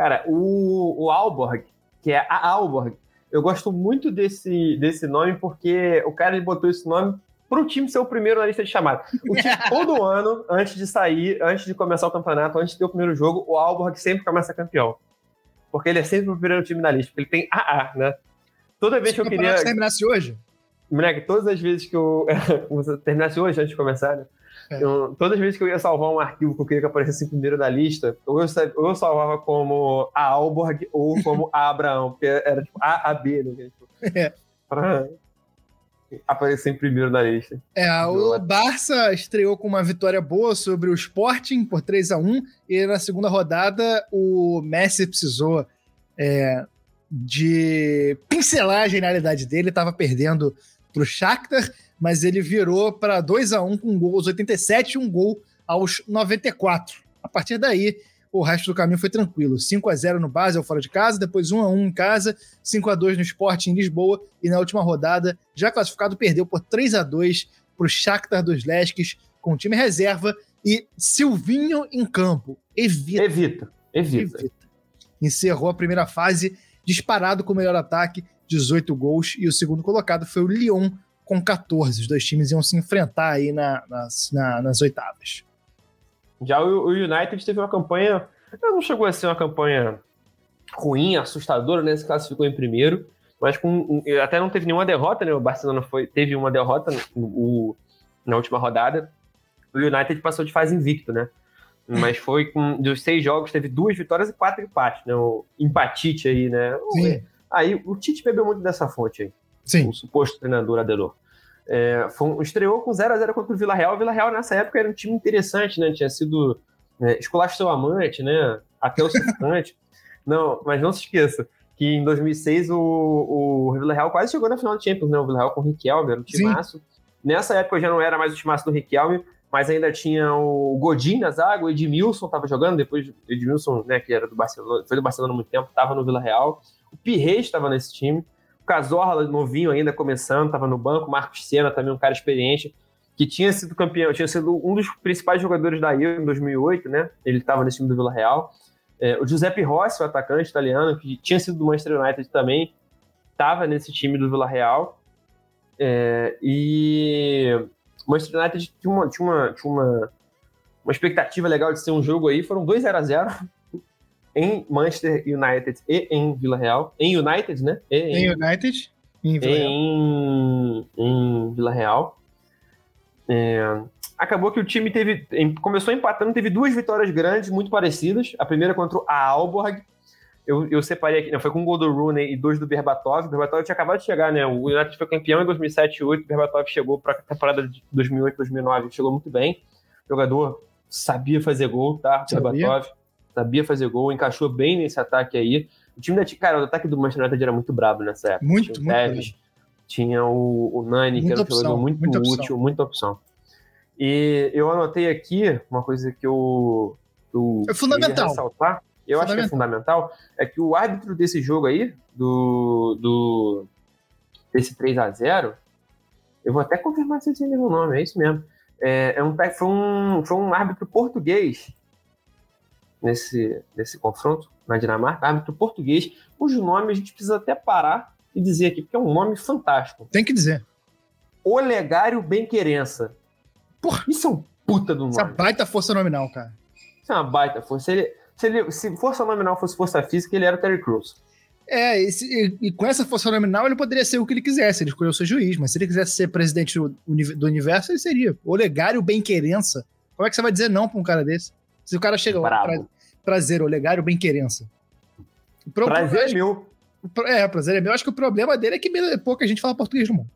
Cara, o, o Alborg, que é a Alborg, eu gosto muito desse, desse nome porque o cara botou esse nome para o time ser o primeiro na lista de chamada. O time, todo ano, antes de sair, antes de começar o campeonato, antes de ter o primeiro jogo, o Alborg sempre começa campeão. Porque ele é sempre o primeiro time na lista, porque ele tem AA, né? Toda vez Se que eu queria. campeonato terminasse hoje, Moleque, todas as vezes que eu. se terminasse hoje, antes de começar, né? É. Eu- todas as vezes que eu ia salvar um arquivo que eu queria que aparecesse em primeiro da lista, ou eu, ou eu salvava como a Alborg ou como a Abraão, porque era tipo A, A, B, né? Tipo, É. pra aparecer em primeiro na lista. É, o. Barça estreou com uma vitória boa sobre o Sporting por 3 a 1 e na segunda rodada o Messi precisou é, de pincelar a genialidade dele, estava perdendo para o Shakhtar, mas ele virou para 2 a 1 com um gol aos 87 e um gol aos 94. A partir daí, o resto do caminho foi tranquilo. 5 a 0 no Basel fora de casa, depois 1 a 1 em casa, 5 a 2 no Sporting em Lisboa e na última rodada, já classificado, perdeu por 3 a 2 para o Shakhtar dos Lesques com o time reserva e Silvinho em campo. Evita, Evita, evita. evita. Encerrou a primeira fase disparado com o melhor ataque, 18 gols, e o segundo colocado foi o Lyon com 14. Os dois times iam se enfrentar aí na- nas, na- nas oitavas. Já o, o United teve uma campanha. Não chegou a ser uma campanha ruim, assustadora, né? Se classificou em primeiro, mas com, até não teve nenhuma derrota, né? O Barcelona foi, teve uma derrota o- na última rodada. O United passou de fase invicto, né? Mas foi com. Dos seis jogos, teve duas vitórias e quatro empates, né? O empatite aí, né? Sim, Aí o Tite bebeu muito dessa fonte aí sim. o suposto treinador Adelor. É, foi estreou com 0x0 contra o Vila Real. O Vila Real, nessa época, era um time interessante, né? Tinha sido é, esculacho seu amante, né? Até o sufocante. não, mas não se esqueça que em 2006 o, o Vila Real quase chegou na final do Champions, né? O Vila Real com o Riquelme, era um Sim. timaço. Nessa época já não era mais o timaço do Riquelme, mas ainda tinha o Godin na zaga, o Edmilson estava jogando, depois Edmilson, né, que era do Barcelona, foi do Barcelona há muito tempo, estava no Vila Real. O Pirrez estava nesse time. Cazorla, novinho ainda, começando, estava no banco. Marcos Senna, também um cara experiente, que tinha sido campeão, tinha sido um dos principais jogadores da Euro em 2008, né? Ele estava nesse time do Vila Real. É, o Giuseppe Rossi, o atacante italiano, que tinha sido do Manchester United também, estava nesse time do Vila Real. É, e o Manchester United tinha uma, tinha, uma, tinha uma, uma expectativa legal de ser um jogo aí. Foram dois 0 a 0 em Manchester United e em Vila Real. Em United, né? E Em United, em Vila Real. em, em Vila Real. É, acabou que o time teve. começou empatando, teve duas vitórias grandes, muito parecidas. A primeira contra a Alborg. Eu, eu separei aqui, né? Foi com um gol do Rooney e dois do Berbatov. O Berbatov tinha acabado de chegar, né? O United foi campeão em 2007 e 2008. O Berbatov chegou para a temporada de 2008 2009. Chegou muito bem. O jogador sabia fazer gol, tá? Sabia. Berbatov sabia fazer gol, encaixou bem nesse ataque aí. O time da. Cara, o ataque do Manchester United era muito brabo nessa época. Muito, tinha muito Tevez, tinha o, o Nani, que Muita era um jogador opção, muito muita opção. útil, muita opção. E eu anotei aqui uma coisa que eu. eu É fundamental. ressaltar, eu acho que é fundamental, é que o árbitro desse jogo aí, do. do desse 3 a 0 eu vou até confirmar se esse é o nome, é isso mesmo. É, é um, foi, um, foi um árbitro português nesse, nesse confronto na Dinamarca, árbitro português, cujo nome a gente precisa até parar e dizer aqui, porque é um nome fantástico. Tem que dizer. Olegário Benquerença. Porra. Isso é um puta do nome. Essa baita força nominal, cara. Isso é uma baita força. Se, ele, se, ele, se força nominal fosse força física, ele era o Terry Crews. É, e, se- e- com essa força nominal ele poderia ser o que ele quisesse, ele escolheu ser juiz, mas se ele quisesse ser presidente do, do universo, ele seria. Olegário Bem-Querença. Como é que você vai dizer não pra um cara desse? Se o cara chega lá, Bravo. pra, prazer, Olegário Bem-Querença. O pro- Prazer acho- meu. pro- É, prazer é meu. Acho que o problema dele é que pouca gente fala português no mundo.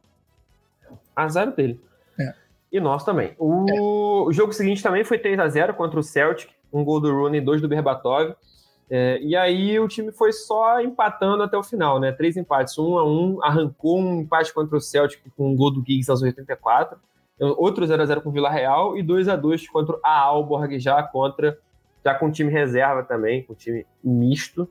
Azar dele. É. E nós também. O, o jogo seguinte também foi 3 a 0 contra o Celtic. Um gol do Rooney, dois do Berbatov. É, e aí o time foi só empatando até o final, né? Três empates, um a um. Arrancou um empate contra o Celtic com um gol do Giggs aos 84. Outro 0 a 0 com o Vila Real e 2 a 2 contra a Alborg já contra já com time reserva também, com time misto.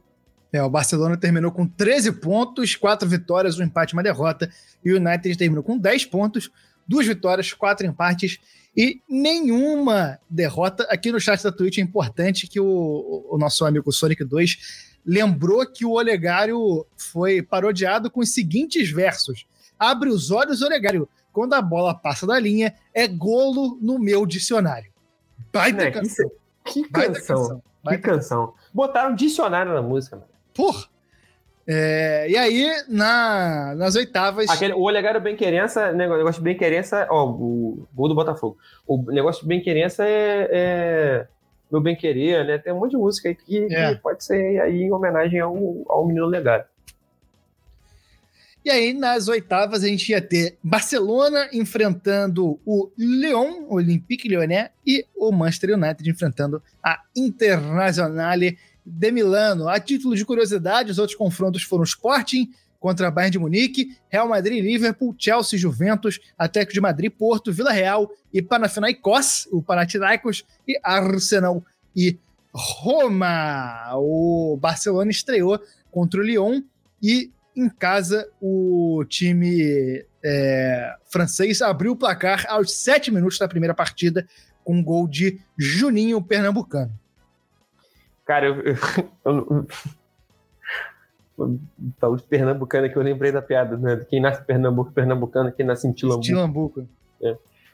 É, o Barcelona terminou com 13 pontos, 4 vitórias, um empate uma derrota. E o United terminou com 10 pontos, duas vitórias, quatro empates E nenhuma derrota. Aqui no chat da Twitch é importante que o, o nosso amigo Sonic 2 lembrou que o Olegário foi parodiado com os seguintes versos: Abre os olhos, Olegário. Quando a bola passa da linha, é golo no meu dicionário. Baita Né, canção. Que Baita canção. canção. Que Baita canção. Botaram dicionário na música, mano. Porra! É, e aí, na, nas oitavas. Aquele, o Olegário Bem-Querença, o negócio de Bem-Querença, ó, o gol do Botafogo. O negócio de Bem-Querença é, é meu Bem-Querer, né? Tem um monte de música aí que, que É. pode ser aí em homenagem ao, ao menino Olegário. E aí, nas oitavas, a gente ia ter Barcelona enfrentando o Lyon, o Olympique Lyonnais, e o Manchester United enfrentando a Internazionale de Milano. A título de curiosidade, os outros confrontos foram Sporting contra Bayern de Munique, Real Madrid, Liverpool, Chelsea, Juventus, Atlético de Madrid, Porto, Vila Real e Panathinaikos, o Panathinaikos e Arsenal e Roma. O Barcelona estreou contra o Lyon e em casa o time é, francês abriu o placar aos sete minutos da primeira partida com um gol de Juninho Pernambucano. Cara, eu. eu, eu tá, os pernambucanos aqui, eu lembrei da piada, né? Quem nasce em Pernambuco, pernambucano, quem nasce em Tilambu, Tilambuco.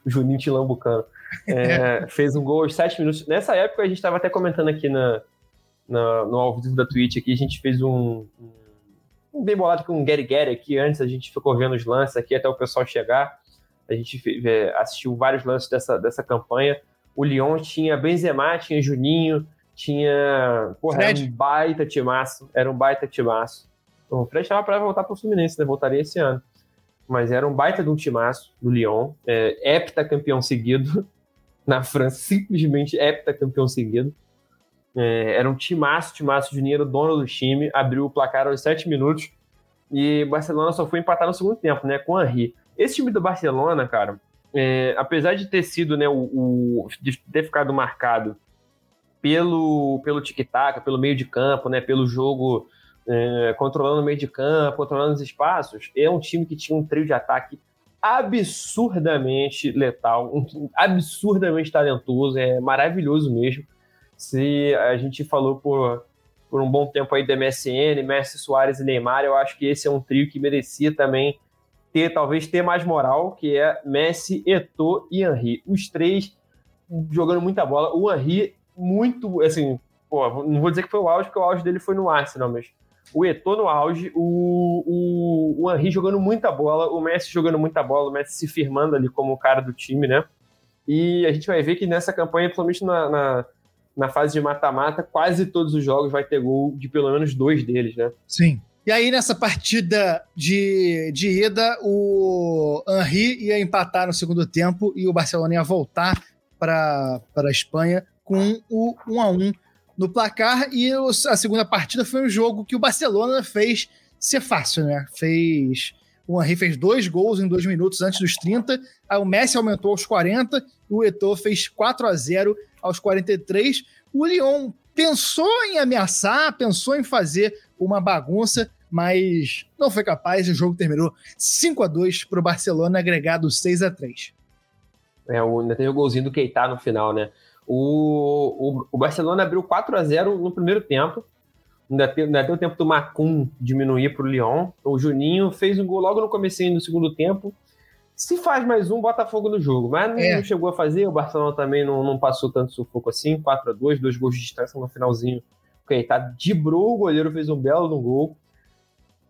o Juninho Tilambucano. É, fez um gol aos 7 minutos. Nessa época, a gente estava até comentando aqui na, na- no ao vivo da Twitch, aqui, a gente fez um, um bem bolado com um Gary Gary aqui, antes a gente ficou vendo os lances aqui até o pessoal chegar. A gente é, assistiu vários lances dessa, dessa campanha. O Lyon tinha Benzema, tinha Juninho, tinha. Porra, era um baita timaço. Era um baita timaço. O Fred estava para voltar para o Fluminense, né? Voltaria esse ano. Mas era um baita de um timaço do Lyon. É, heptacampeão seguido na França, simplesmente heptacampeão seguido. É, era um timaço, timaço. Juninho era o dono do time, abriu o placar aos 7 minutos e Barcelona só foi empatar no segundo tempo, né? Com o Henry. Esse time do Barcelona, cara, é, apesar de ter sido, né, o, o- de ter ficado marcado pelo, pelo tic-tac, pelo meio de campo, né, pelo jogo é, controlando o meio de campo, controlando os espaços, é um time que tinha um trio de ataque absurdamente letal, um absurdamente talentoso, é maravilhoso mesmo. Se a gente falou por, por um bom tempo aí do MSN, Messi, Soares e Neymar, eu acho que esse é um trio que merecia também ter, talvez ter mais moral, que é Messi, Eto'o e Henry. Os três jogando muita bola. O Henry muito, assim, pô, não vou dizer que foi o auge, porque o auge dele foi no Arsenal, mas o Eto'o no auge, o, o, o jogando muita bola, o Messi jogando muita bola, o Messi se firmando ali como o cara do time, né? E a gente vai ver que nessa campanha, principalmente na, na, na fase de mata-mata, quase todos os jogos vai ter gol de pelo menos dois deles, né? Sim. E aí, nessa partida de, de ida, o Henry ia empatar no segundo tempo e o Barcelona ia voltar para a Espanha com o 1 a 1 no placar. E a segunda partida foi um jogo que o Barcelona fez ser fácil, né? Fez. O Henry fez dois gols em dois minutos antes dos 30. Aí o Messi aumentou aos 40. O Eto'o fez 4 a 0 aos 43. O Lyon pensou em ameaçar, pensou em fazer uma bagunça, mas não foi capaz. O jogo terminou 5 a 2 para o Barcelona, agregado 6 a 3 É, o, ainda tem o golzinho do Keita no final, né? O, o, o Barcelona abriu 4 a 0 no primeiro tempo. Ainda, ainda deu tempo do Macum diminuir para o Lyon. O Juninho fez um gol logo no comecinho do segundo tempo. Se faz mais um, Botafogo no jogo. Mas não, É. não chegou a fazer. O Barcelona também não, não passou tanto sufoco assim. 4 a 2 dois gols de distância no finalzinho. O Keita dibrou o goleiro, fez um belo no gol.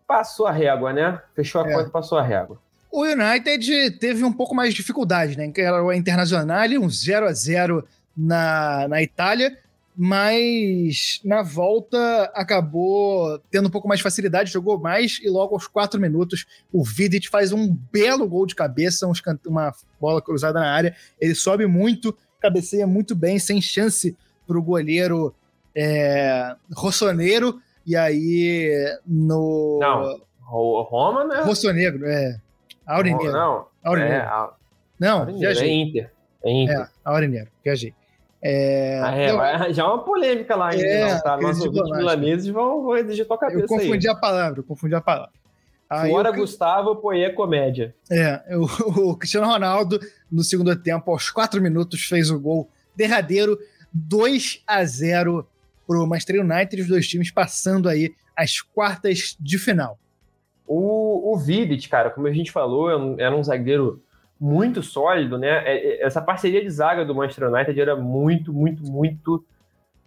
Passou a régua, né? Fechou a É. conta e passou a régua. O United teve um pouco mais de dificuldade, né? Que era o Internacional, um 0 a 0 na, na Itália, mas na volta acabou tendo um pouco mais de facilidade, jogou mais e logo aos quatro minutos o Vidic faz um belo gol de cabeça, um uma bola cruzada na área. Ele sobe muito, cabeceia muito bem, sem chance para o goleiro é, Rossoneiro. E aí no. Não. O Roma, né? Rossonegro, é. Aurinegro. Não, Aurinegro. é, a- Não, Aurinegro, é viajei. Inter. É Inter. É, Aurinegro, viajei. É, Ah, é, eu, vai- já é uma polêmica lá ainda, É, não, tá? Nossos milaneses vão, vão exigir tua cabeça eu confundi aí. a palavra, eu confundi a palavra. Aí Fora o- Gustavo, Poie Comédia. É, o, o Cristiano Ronaldo, no segundo tempo, aos quatro minutos, fez o gol derradeiro, 2 a 0 pro Manchester United, os dois times passando aí as quartas de final. O, o Vidic, cara, como a gente falou, um- era um zagueiro muito sólido, né? É- é- Essa parceria de zaga do Manchester United era muito, muito, muito,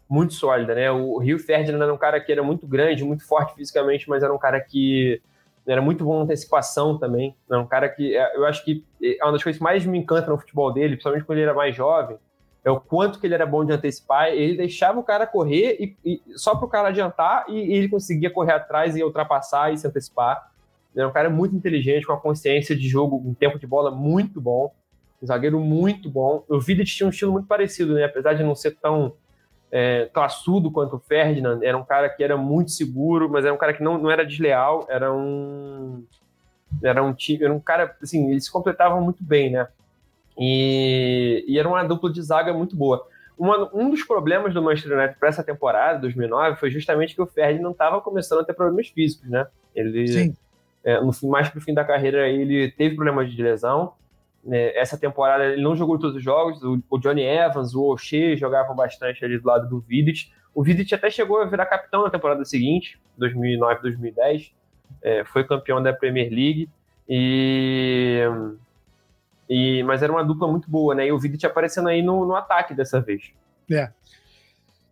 muito sólida, né? O Rio Ferdinand era um cara que era muito grande, muito forte fisicamente, mas era um cara que era muito bom na antecipação também. Era um cara que é, eu acho que é uma das coisas que mais me encanta no futebol dele, principalmente quando ele era mais jovem, é o quanto que ele era bom de antecipar. Ele deixava o cara correr e, e- só para o cara adiantar e, e ele conseguia correr atrás e ultrapassar e se antecipar. Ele é um cara muito inteligente, com a consciência de jogo, um tempo de bola muito bom, um zagueiro muito bom. O Vidic tinha um estilo muito parecido, né? Apesar de não ser tão é, classudo quanto o Ferdinand, era um cara que era muito seguro, mas era um cara que não, não era desleal, era um era um time, era um cara assim, eles se completavam muito bem, né? E, e era uma dupla de zaga muito boa. Uma- um dos problemas do Manchester United para essa temporada, 2009, foi justamente que o Ferdinand estava começando a ter problemas físicos, né? Ele Sim. É, no fim, mais pro fim da carreira ele teve problemas de lesão. né? essa temporada ele não jogou todos os jogos. O, o Johnny Evans, o O'Shea jogavam bastante ali do lado do Vidic. O Vidic até chegou a virar capitão na temporada seguinte, 2009-2010. É, foi campeão da Premier League. E, e, mas era uma dupla muito boa, né? E o Vidic aparecendo aí no, no ataque dessa vez.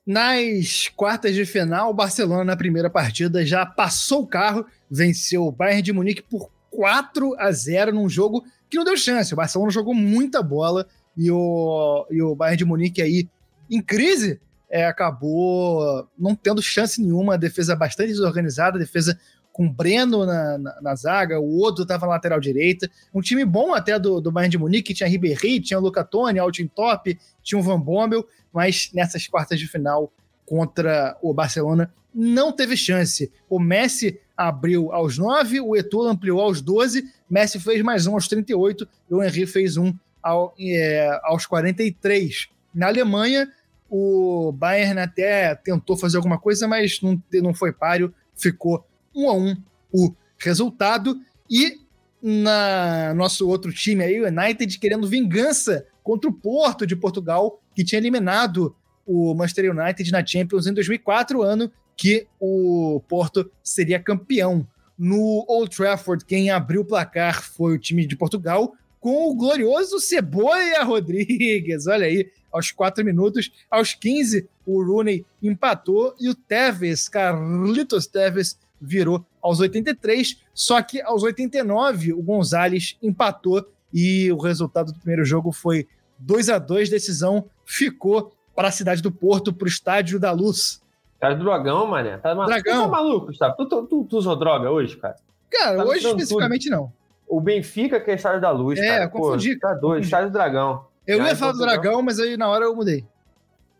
Nas quartas de final, o Barcelona, na primeira partida, já passou o carro, venceu o Bayern de Munique por 4 a 0 num jogo que não deu chance. O Barcelona jogou muita bola e o, e o Bayern de Munique aí, em crise, é, acabou não tendo chance nenhuma. A defesa bastante desorganizada, defesa com Breno na, na, na zaga, o outro estava na lateral direita. Um time bom até do, do Bayern de Munique, tinha Ribéry, tinha o Luca Toni, Altin Top, tinha o Van Bommel, mas nessas quartas de final contra o Barcelona não teve chance. O Messi abriu aos 9, o Eto'o ampliou aos 12, Messi fez mais um aos 38 e o Henry fez um ao, é, aos 43. Na Alemanha, o Bayern até tentou fazer alguma coisa, mas não, não foi páreo, ficou um a um o resultado. E na nosso outro time aí, o United, querendo vingança contra o Porto de Portugal, que tinha eliminado o Manchester United na Champions em 2004, ano que o Porto seria campeão. No Old Trafford, quem abriu o placar foi o time de Portugal, com o glorioso Ceboia Rodrigues. Olha aí, aos 4 minutos. Aos 15, o Rooney empatou e o Tevez, Carlitos Tevez, virou aos 83. Só que aos 89, o Gonzalez empatou e o resultado do primeiro jogo foi 2 a 2 Decisão ficou para a cidade do Porto, para o Estádio da Luz. Cara do Dragão, mané. Tá, ma- Dragão. Tu tá maluco, Gustavo? Tu, tu, tu, tu usou droga hoje, cara? Cara, Tá hoje especificamente não. O Benfica que é Estádio da Luz, É, cara. eu confundi, Pô, tá doido. Estádio do Dragão. Eu ia falar do. Dragão, mas aí na hora eu mudei.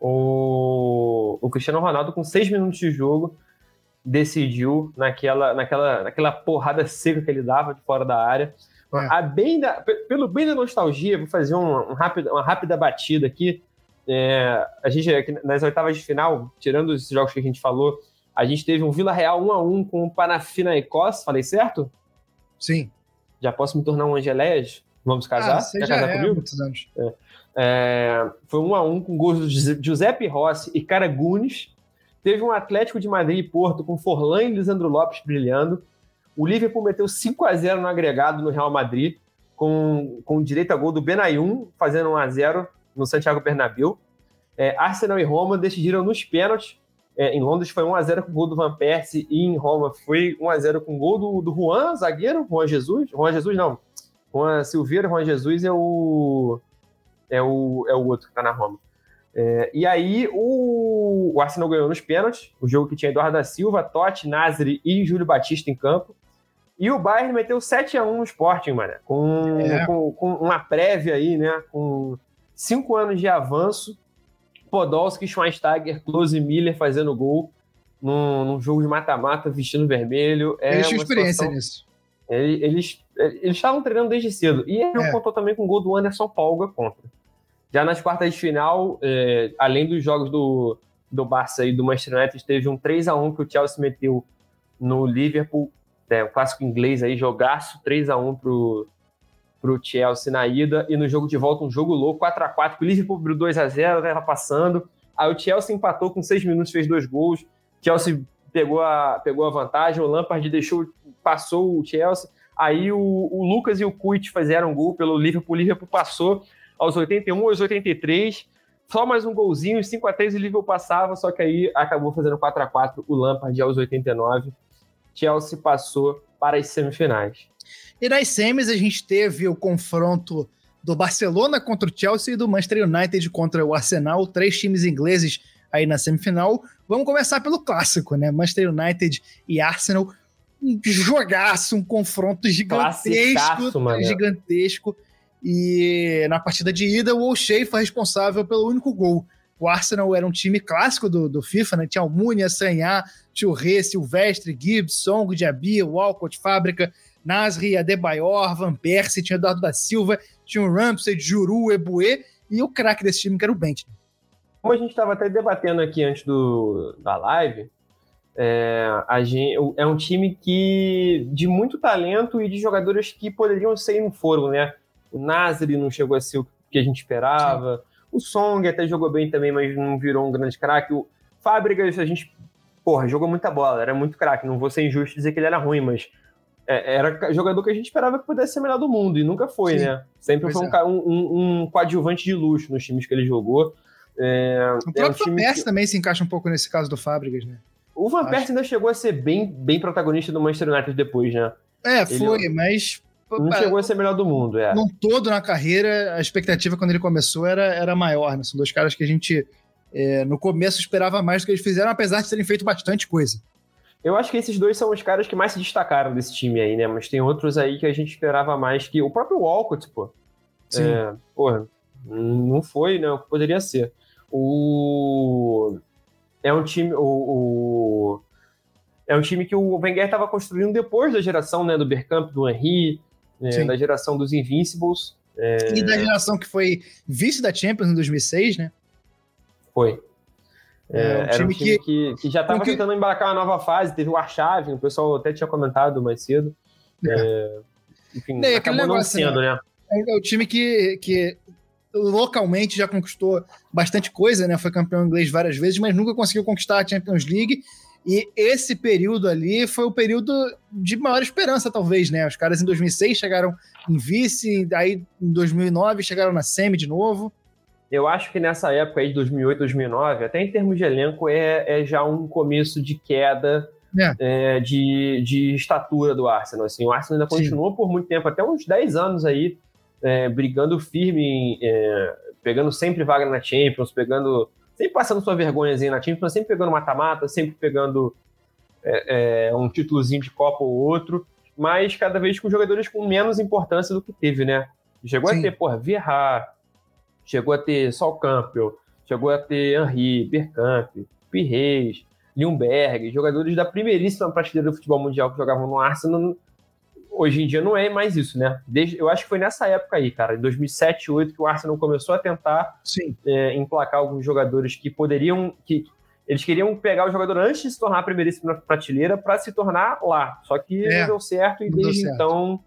O, o Cristiano Ronaldo, com seis minutos de jogo, decidiu naquela, naquela, naquela porrada seca que ele dava de fora da área. É. A bem da, pe- pelo bem da nostalgia, vou fazer um, um rápido, uma rápida batida aqui. É, a gente, nas oitavas de final, tirando os jogos que a gente falou, a gente teve um Vila Real 1 a 1 com o Panathinaikos, falei certo? Sim. Já posso me tornar um Angeléias? Vamos casar? Ah, você Quer já casar é comigo? muitos anos. É, foi um a um com gols do Giuse- Giuseppe Rossi e Caragunes. Teve um Atlético de Madrid e Porto com Forlan e Lisandro Lopes brilhando. O Liverpool meteu 5 a 0 no agregado no Real Madrid, com, com direito a gol do Benayoun, fazendo 1 a 0 no Santiago Bernabéu. É, Arsenal e Roma decidiram nos pênaltis. É, em Londres foi 1 a 0 com gol do Van Persie e em Roma foi 1 a 0 com gol do, do Juan, zagueiro, Juan Jesus. Juan Jesus não. Juan Silveira, Juan Jesus é o é o, é o outro que tá na Roma. É, e aí o, o Arsenal ganhou nos pênaltis, o jogo que tinha Eduardo da Silva, Totti, Nasri e Júlio Batista em campo. E o Bayern meteu 7x1 no Sporting, mano, com, É. com, com uma prévia aí, né? Com cinco anos de avanço. Podolski, Schweinsteiger, Klose e Miller fazendo gol num, num jogo de mata-mata, vestindo vermelho. É Eles tinham experiência situação- nisso. ele- Eles eles estavam treinando desde cedo. E ele É. contou também com o gol do Anderson Polga contra. Já nas quartas de final, é, além dos jogos do, do Barça e do Manchester United, teve um 3 a 1 que o Chelsea meteu no Liverpool. é, um clássico inglês aí, jogaço, 3 a 1 pro, pro Chelsea na ida, e no jogo de volta um jogo louco, 4 a 4 o Liverpool abriu 2 a 0 tava passando, aí o Chelsea empatou com 6 minutos, fez dois gols, Chelsea pegou a, pegou a vantagem, o Lampard deixou, passou o Chelsea, aí o, o Lucas e o Kuit fizeram gol pelo Liverpool, o Liverpool passou aos 81, aos 83, só mais um golzinho, 5 a 3 o Liverpool passava, só que aí acabou fazendo 4 a 4 o Lampard aos 89, Chelsea passou para as semifinais. E nas semis a gente teve o confronto do Barcelona contra o Chelsea e do Manchester United contra o Arsenal, três times ingleses aí na semifinal. Vamos começar pelo clássico, né? Manchester United e Arsenal. Um jogaço, um confronto gigantesco, gigantesco. E na partida de ida, o O'Shea foi responsável pelo único gol. O Arsenal era um time clássico do, do FIFA, né? Tinha Almunia, Sanhá, Rê, Silvestre, Gibbs, Song, Diaby, Walcott, Fábrica, Nasri, Adebayor, Van Persie, tinha Eduardo da Silva, tinha o Ramsey, Juru, Ebue e o craque desse time que era o Bent. Como a gente estava até debatendo aqui antes do, da live, é, gente, é um time que de muito talento e de jogadores que poderiam ser e não foram, né? O Nasri não chegou a ser o que a gente esperava. Sim. O Song até jogou bem também, mas não virou um grande craque. O Fábricas, a gente, porra, jogou muita bola, era muito craque. Não vou ser injusto dizer que ele era ruim, mas é, era jogador que a gente esperava que pudesse ser melhor do mundo, e nunca foi, Sim. né? Sempre pois foi um, é. um, um, coadjuvante de luxo nos times que ele jogou. É, o próprio é um Van Persie que... também se encaixa um pouco nesse caso do Fábricas, né? O Van Persie ainda chegou a ser bem, bem protagonista do Manchester United depois, né? É, foi, ele... mas... Não chegou a ser melhor do mundo, é. Num todo na carreira, a expectativa quando ele começou era, era maior, né? São dois caras que a gente, é, no começo, esperava mais do que eles fizeram, apesar de terem feito bastante coisa. Eu acho que esses dois são os caras que mais se destacaram desse time aí, né? Mas tem outros aí que a gente esperava mais que. O próprio Walcott, pô. Sim. É, porra, não foi, né? O que poderia ser. O. É um time. O, o... É um time que o Wenger estava construindo depois da geração né, do Bergkamp, do Henry, é, da geração dos Invincibles. É... E da geração que foi vice da Champions em 2006, né? Foi. É, é, um time, um time que, que, que, já estava tentando embarcar uma nova fase, teve o Archave, o pessoal até tinha comentado mais cedo. É. é enfim, é, acabou negócio, não sendo, né? né? É o time que, que localmente já conquistou bastante coisa, né? Foi campeão inglês várias vezes, mas nunca conseguiu conquistar a Champions League. E esse período ali foi o período de maior esperança, talvez, né? Os caras em 2006 chegaram em vice, aí em 2009 chegaram na semi de novo eu acho que nessa época aí de 2008, 2009, até em termos de elenco, é, é já um começo de queda é. É, de, de estatura do Arsenal. Assim, o Arsenal ainda continuou Sim. por muito tempo, até uns 10 anos aí, é, brigando firme, é, pegando sempre vaga na Champions, pegando. Sempre passando sua vergonhazinha na Champions, sempre pegando mata-mata, sempre pegando é, um títulozinho de Copa ou outro, mas cada vez com jogadores com menos importância do que teve, né? Chegou Sim. a ter, porra, Verratti, chegou a ter Sol Campbell, chegou a ter Henri, Bergkamp, Pires, Lundberg, jogadores da primeiríssima prateleira do futebol mundial que jogavam no Arsenal. Hoje em dia não é mais isso, né? Desde, eu acho que foi nessa época aí, cara, em 2007, 2008, que o Arsenal começou a tentar é, emplacar alguns jogadores que poderiam. que Eles queriam pegar o jogador antes de se tornar a primeiríssima prateleira para se tornar lá. Só que é, não deu certo e desde certo. então.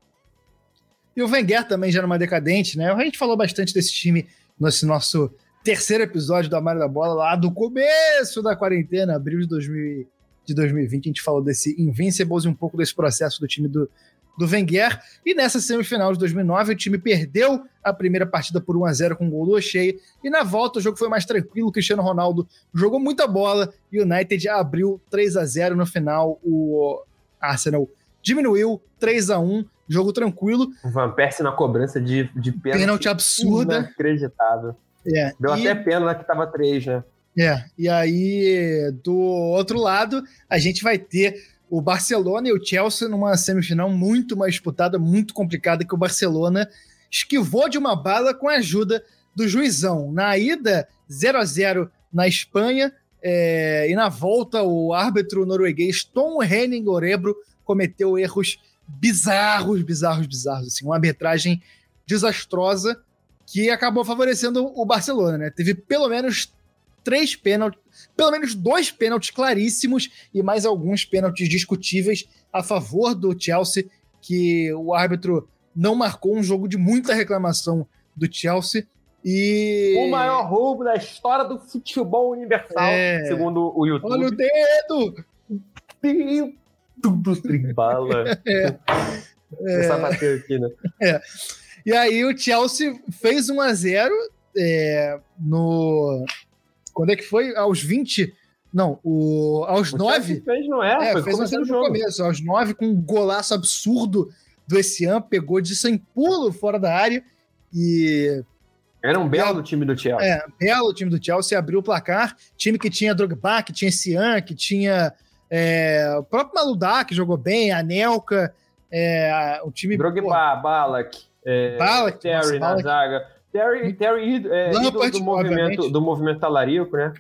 E o Wenger também já numa decadente, né? A gente falou bastante desse time nesse nosso terceiro episódio do Amário da Bola, lá do começo da quarentena, abril de, 2000, de 2020. A gente falou desse Invincibles e um pouco desse processo do time do, do Wenger. E nessa semifinal de 2009, o time perdeu a primeira partida por 1 a 0 com um gol do O'Shea. E na volta, o jogo foi mais tranquilo. O Cristiano Ronaldo jogou muita bola e o United abriu 3 a 0 no final. O Arsenal diminuiu 3 a 1 jogo tranquilo. O Van Persie na cobrança de, de pênalti. Pênalti absurda. Inacreditável. É, Deu e... até pena né, que tava 3, né? É, e aí do outro lado, a gente vai ter o Barcelona e o Chelsea numa semifinal muito mais disputada, muito complicada, que o Barcelona esquivou de uma bala com a ajuda do juizão. Na ida, 0 a 0 na Espanha, é, e na volta, o árbitro norueguês Tom Henning Orebro cometeu erros bizarros, bizarros, bizarros. Assim, uma arbitragem desastrosa que acabou favorecendo o Barcelona, né? Teve pelo menos três pênaltis, pelo menos dois pênaltis claríssimos e mais alguns pênaltis discutíveis a favor do Chelsea, que o árbitro não marcou um jogo de muita reclamação do Chelsea. E... O maior roubo da história do futebol universal, É. segundo o YouTube. Olha o dedo! Tudo trimbala. É. A bater aqui, né? E aí o Chelsea fez 1 a 0 é, no. Quando é que foi? Aos 20. Não, o, aos O 9. Chelsea Fez, não é? É, foi fez no jogo. começo, aos 9, com um golaço absurdo do Essian, pegou de sem pulo fora da área e Era um belo time do Chelsea. é, belo time do Chelsea, abriu o placar, time que tinha Drogba, que tinha Essian, que tinha é, o próprio Maludá, que jogou bem, a Nelka, é, o time... Drogba, pô, Balak, é, Balak, Terry nossa, na Balak. zaga. Terry, Terry ídolo- é, Lampard, do movimento, obviamente. do movimento talarico, né?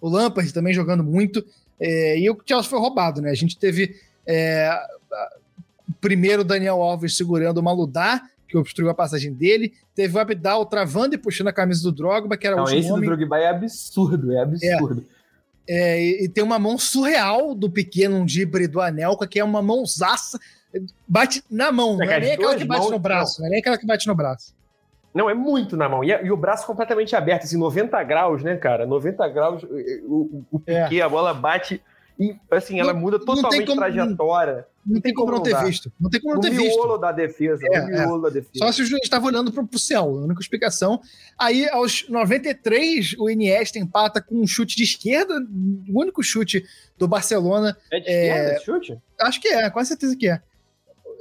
o Lampard também jogando muito, é, e o Chelsea foi roubado, né? A gente teve é, o primeiro Daniel Alves segurando o Maludá, que obstruiu a passagem dele, teve o Abdal travando e puxando a camisa do Drogba, que era o Não, último esse do homem. Drogba é absurdo, é absurdo. É, e, e tem uma mão surreal do pequeno um Dibre do Anelka, que é uma mãozaça. Bate na mão, não É, é cara, nem aquela que bate mãos, no braço, não é nem aquela que bate no braço. Não, é muito na mão. E, e o braço completamente aberto, assim, 90 graus, né, cara? 90 graus, o, o, o É. piquê, a bola bate e, assim, ela Não- muda não totalmente como- trajetória. Não tem como como não ter não visto. Não tem como não ter visto. miolo da defesa, É, no miolo da defesa. Só se o juiz estava olhando pro, pro céu, a única explicação. Aí, aos 93, o Iniesta empata com um chute de esquerda, o único chute do Barcelona. É de esquerda esse chute? Acho que é, quase certeza que é.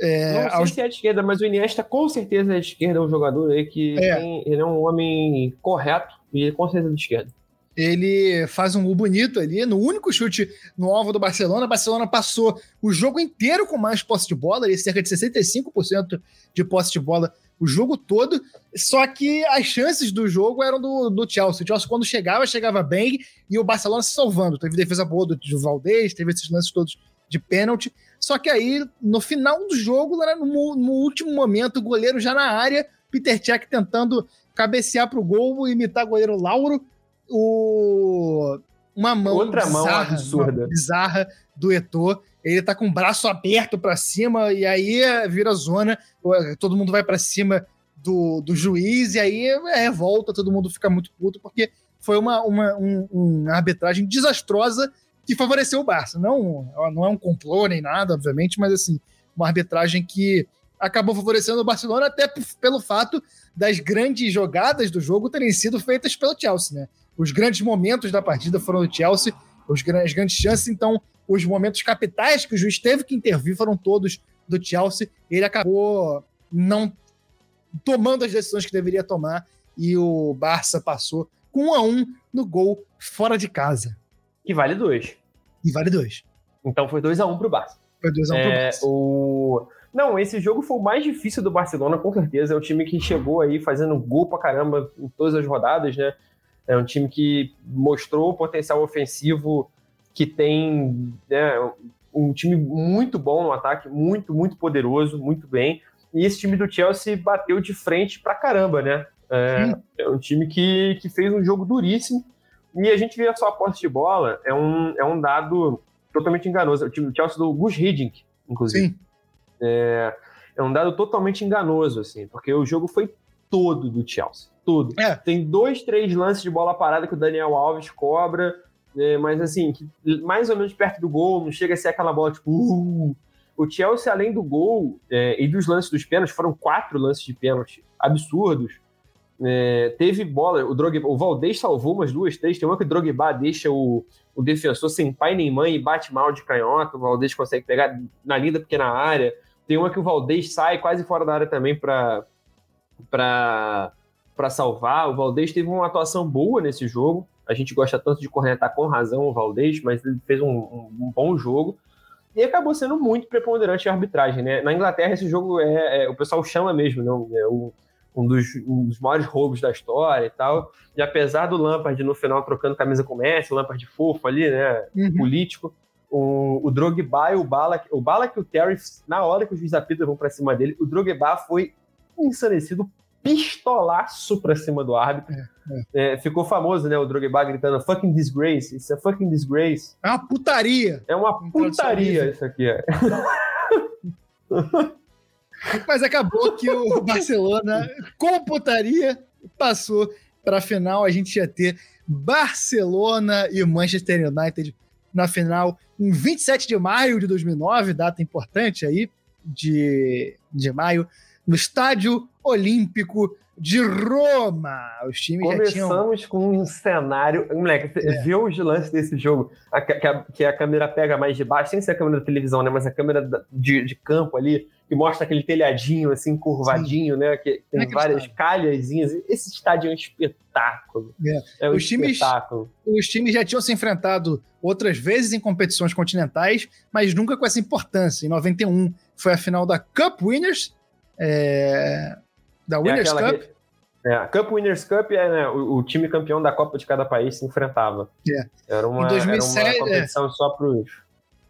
É, não sei aos- se é de esquerda, mas o Iniesta com certeza é de esquerda, é um jogador aí que É. tem- ele é um homem correto e ele com certeza é de esquerda. ele faz um gol bonito ali, no único chute no alvo do Barcelona. O Barcelona passou o jogo inteiro com mais posse de bola, ali, cerca de 65% de posse de bola o jogo todo. Só que as chances do jogo eram do, do Chelsea. O Chelsea, quando chegava, chegava bem e o Barcelona se salvando. Teve defesa boa do, do Valdez, teve esses lances todos de pênalti. Só que aí, no final do jogo, no, no último momento, o goleiro já na área, Peter Cech tentando cabecear pro gol, imitar o goleiro Lauro o uma mão Outra mão bizarra, absurda. uma bizarra do Eto'o. Ele tá com o braço aberto pra cima e aí vira zona, todo mundo vai pra cima do, do juiz e aí é revolta, todo mundo fica muito puto porque foi uma, uma, um- uma arbitragem desastrosa que favoreceu o Barça. Não, não é um complô nem nada, obviamente, mas assim, uma arbitragem que acabou favorecendo o Barcelona até pelo fato das grandes jogadas do jogo terem sido feitas pelo Chelsea, né? Os grandes momentos da partida foram do Chelsea, os gran- as grandes chances, então os momentos capitais que o juiz teve que intervir foram todos do Chelsea. Ele acabou não tomando as decisões que deveria tomar e o Barça passou com um a um no gol fora de casa. Que vale dois. E vale dois. Então foi 2 a 1 pro Barça. Foi dois a um pro É, Barça. o... Não, esse jogo foi o mais difícil do Barcelona, com certeza. É o time que chegou aí fazendo gol pra caramba em todas as rodadas, né? É um time que mostrou o potencial ofensivo que tem, né? Um time muito bom no ataque, muito, muito poderoso, muito bem. E esse time do Chelsea bateu de frente pra caramba, né? É, é um time que, que fez um jogo duríssimo. E a gente vê só a posse de bola, é um, é um dado totalmente enganoso. O time do Chelsea do Gus Hiddink, inclusive. Sim. É, é um dado totalmente enganoso, assim, porque o jogo foi todo do Chelsea. Todo. É. Tem dois, três lances de bola parada que o Daniel Alves cobra, é, mas assim, mais ou menos perto do gol, não chega a ser aquela bola tipo. "Uh". O Chelsea, além do gol é, e dos lances dos pênaltis, foram quatro lances de pênalti absurdos. É, teve bola, o Drogba, o Valdez salvou umas duas, três. Tem uma que o Drogba deixa o, o defensor sem pai nem mãe e bate mal de canhota. O Valdez consegue pegar na linda pequena área. Tem uma que o Valdez sai quase fora da área também para para salvar. O Valdez teve uma atuação boa nesse jogo. A gente gosta tanto de cornetar com razão o Valdez, mas ele fez um, um- um bom jogo. E acabou sendo muito preponderante a arbitragem, né? Na Inglaterra, esse jogo é, é- o pessoal chama mesmo, não? É o- um, dos, um dos maiores roubos da história e tal. E apesar do Lampard no final trocando camisa com o Messi, o Lampard fofo ali, né? Uhum. político. O, o Drogba e o Balak, o Balak e o Terry, na hora que os juiz apita vão pra cima dele, o Drogba foi ensandecido pistolaço pra cima do árbitro. É, ficou famoso, né? O Drogba gritando fucking disgrace. Isso é fucking disgrace. É uma putaria. É uma Um putaria isso aqui. É. Mas acabou que o Barcelona, com putaria, passou para a final. A gente ia ter Barcelona e Manchester United na final em 27 de maio de 2009, data importante aí, de, de maio, no Estádio Olímpico de Roma. Os times já tinham. Começamos com um cenário. Moleque, você É. vê os lances desse jogo, a- que, a, que a câmera pega mais de baixo, sem ser a câmera da televisão, né? Mas a câmera de, de campo ali, que mostra aquele telhadinho assim, curvadinho, né? Que tem Naquele várias estádio. calhazinhas. Esse estádio é um espetáculo. É, um Os times- espetáculo. os times já tinham se enfrentado outras vezes em competições continentais, mas nunca com essa importância. Em 91 foi a final da Cup Winners, é, da É Winners Cup. que- é, a Cup Winners Cup é né, o, o time campeão da Copa de cada país se enfrentava. É. Era, uma, Em 2007, era uma competição só pros.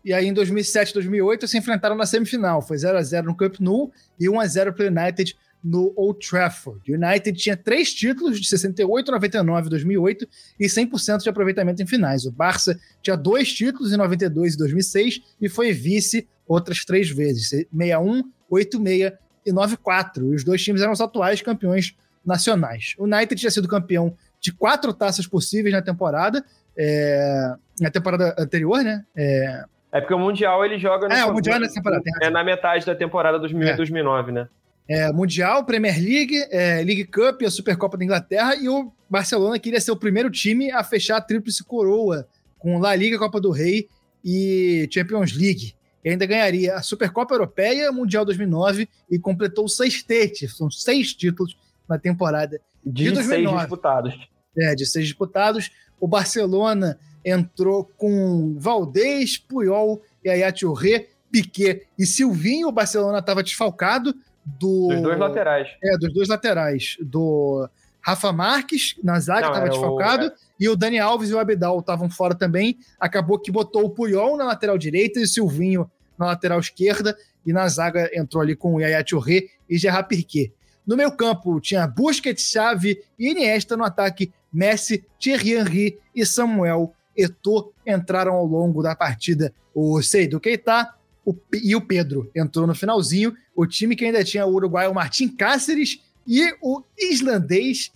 E aí em 2007 2008 se enfrentaram na semifinal. Foi 0 a 0 no Cup Nou e 1 a 0 para o United no Old Trafford. O United tinha três títulos de 68, 99 e 2008 e 100% de aproveitamento em finais. O Barça tinha dois títulos em 92 e 2006 e foi vice outras três vezes, 61, 86 e 94. E os dois times eram os atuais campeões nacionais. O United tinha sido campeão de quatro taças possíveis na temporada, é, na temporada anterior, né? É, É porque o Mundial ele joga no. É, o Mundial é nessa temporada, razão. É na metade da temporada 2008 É. 2009, né? é, Mundial, Premier League, é, League Cup, a Supercopa da Inglaterra e o Barcelona queria ser o primeiro time a fechar a tríplice coroa com La Liga, Copa do Rei e Champions League. E ainda ganharia a Supercopa Europeia, Mundial 2009 e completou o sextete, são seis títulos na temporada De, De seis 2009. disputados. é, de seis disputados. O Barcelona entrou com Valdez, Puyol, Yaya Touré, Piquet e Silvinho. O Barcelona estava desfalcado do... Dos dois laterais. É, dos dois laterais. Do Rafa Marques, na zaga, estava era o- desfalcado. E o Dani Alves e o Abidal estavam fora também. Acabou que botou o Puyol na lateral direita e o Silvinho na lateral esquerda. E na zaga entrou ali com o Yaya Touré e Gerard Piquet. No meio campo tinha Busquets, Xavi e Iniesta no ataque. Messi, Thierry Henry e Samuel Eto'o entraram ao longo da partida. O Seydou Keita o e o Pedro entrou no finalzinho. O time que ainda tinha o uruguaio Martin Cáceres e o islandês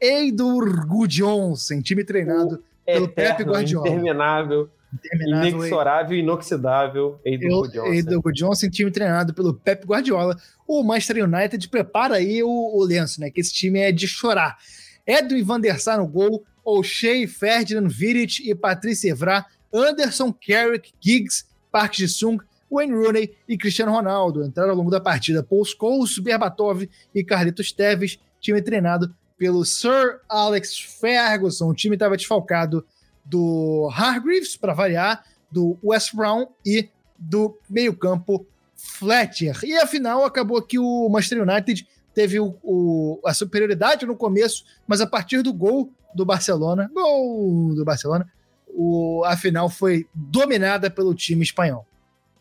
Eidur Gudjonsson, time treinado pelo Pepe Guardiola. interminável, terminado inexorável, inoxidável. Eidur Eu, Gudjohnsen. Eidur time treinado pelo Pep Guardiola. O Manchester United prepara aí o, o lenço, né? Que esse time é de chorar. Edwin van der Sar no gol, O'Shea, Ferdinand Vidic e Patrice Evra, Anderson, Carrick, Giggs, Park Ji-sung, Wayne Rooney e Cristiano Ronaldo entraram ao longo da partida. Paul Scholes, Berbatov e Carlitos Teves, time treinado pelo Sir Alex Ferguson. O time estava desfalcado do Hargreaves, para variar, do West Brown e do meio-campo Fletcher. E afinal, acabou que o Manchester United teve o- o- a superioridade no começo, mas a partir do gol do Barcelona, gol do Barcelona, o, a final foi dominada pelo time espanhol.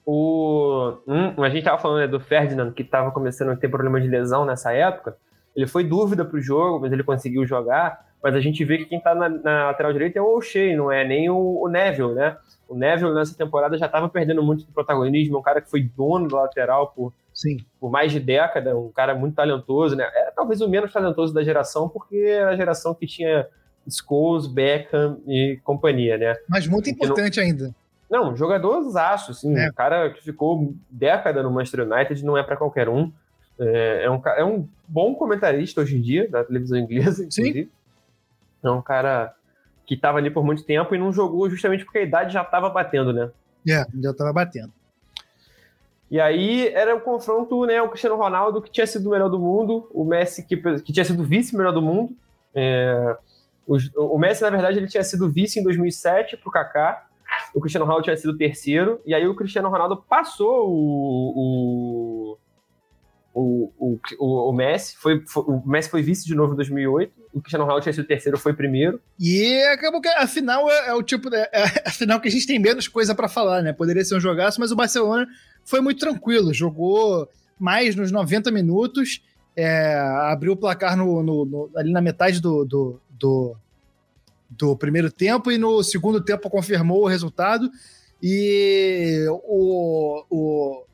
O, hum, a gente tava falando né, do Ferdinand, que tava começando a ter problema de lesão nessa época. Ele foi dúvida pro jogo, mas ele conseguiu jogar. Mas a gente vê que quem tá na, na lateral direita é o O'Shea, não é nem o, o Neville, né? O Neville nessa temporada já tava perdendo muito do protagonismo, é um cara que foi dono da lateral por, Sim. por mais de década, um cara muito talentoso, né? Era talvez o menos talentoso da geração, porque era a geração que tinha Scholes, Beckham e companhia, né? Mas muito importante ainda. Não, jogador zaço, assim, É. um cara que ficou década no Manchester United, não é para qualquer um. É, é um. é um bom comentarista hoje em dia, da televisão inglesa, inclusive. É um cara que estava ali por muito tempo e não jogou justamente porque a idade já estava batendo, né? É, já tava batendo. E aí era o confronto, né? O Cristiano Ronaldo, que tinha sido o melhor do mundo, o Messi, que, que tinha sido vice-melhor do mundo. É, os- o Messi, na verdade, ele tinha sido vice em 2007 pro Kaká. O Cristiano Ronaldo tinha sido terceiro. E aí o Cristiano Ronaldo passou o. O, o, o, o Messi. Foi, foi- o Messi foi vice de novo em 2008. O Cristiano Ronaldo tinha sido terceiro, foi primeiro. E acabou que a final é, é o tipo. É, é a final que a gente tem menos coisa pra falar, né? Poderia ser um jogaço, mas o Barcelona foi muito tranquilo. Jogou mais nos 90 minutos é, abriu o placar no, no, no, ali na metade do, do, do, do, primeiro tempo e no segundo tempo confirmou o resultado. E o, o,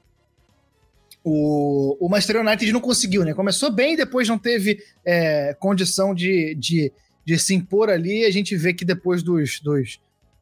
o, o Manchester United não conseguiu, né? Começou bem, depois não teve é, condição de, de, de, se impor ali. A gente vê que depois dos, dos,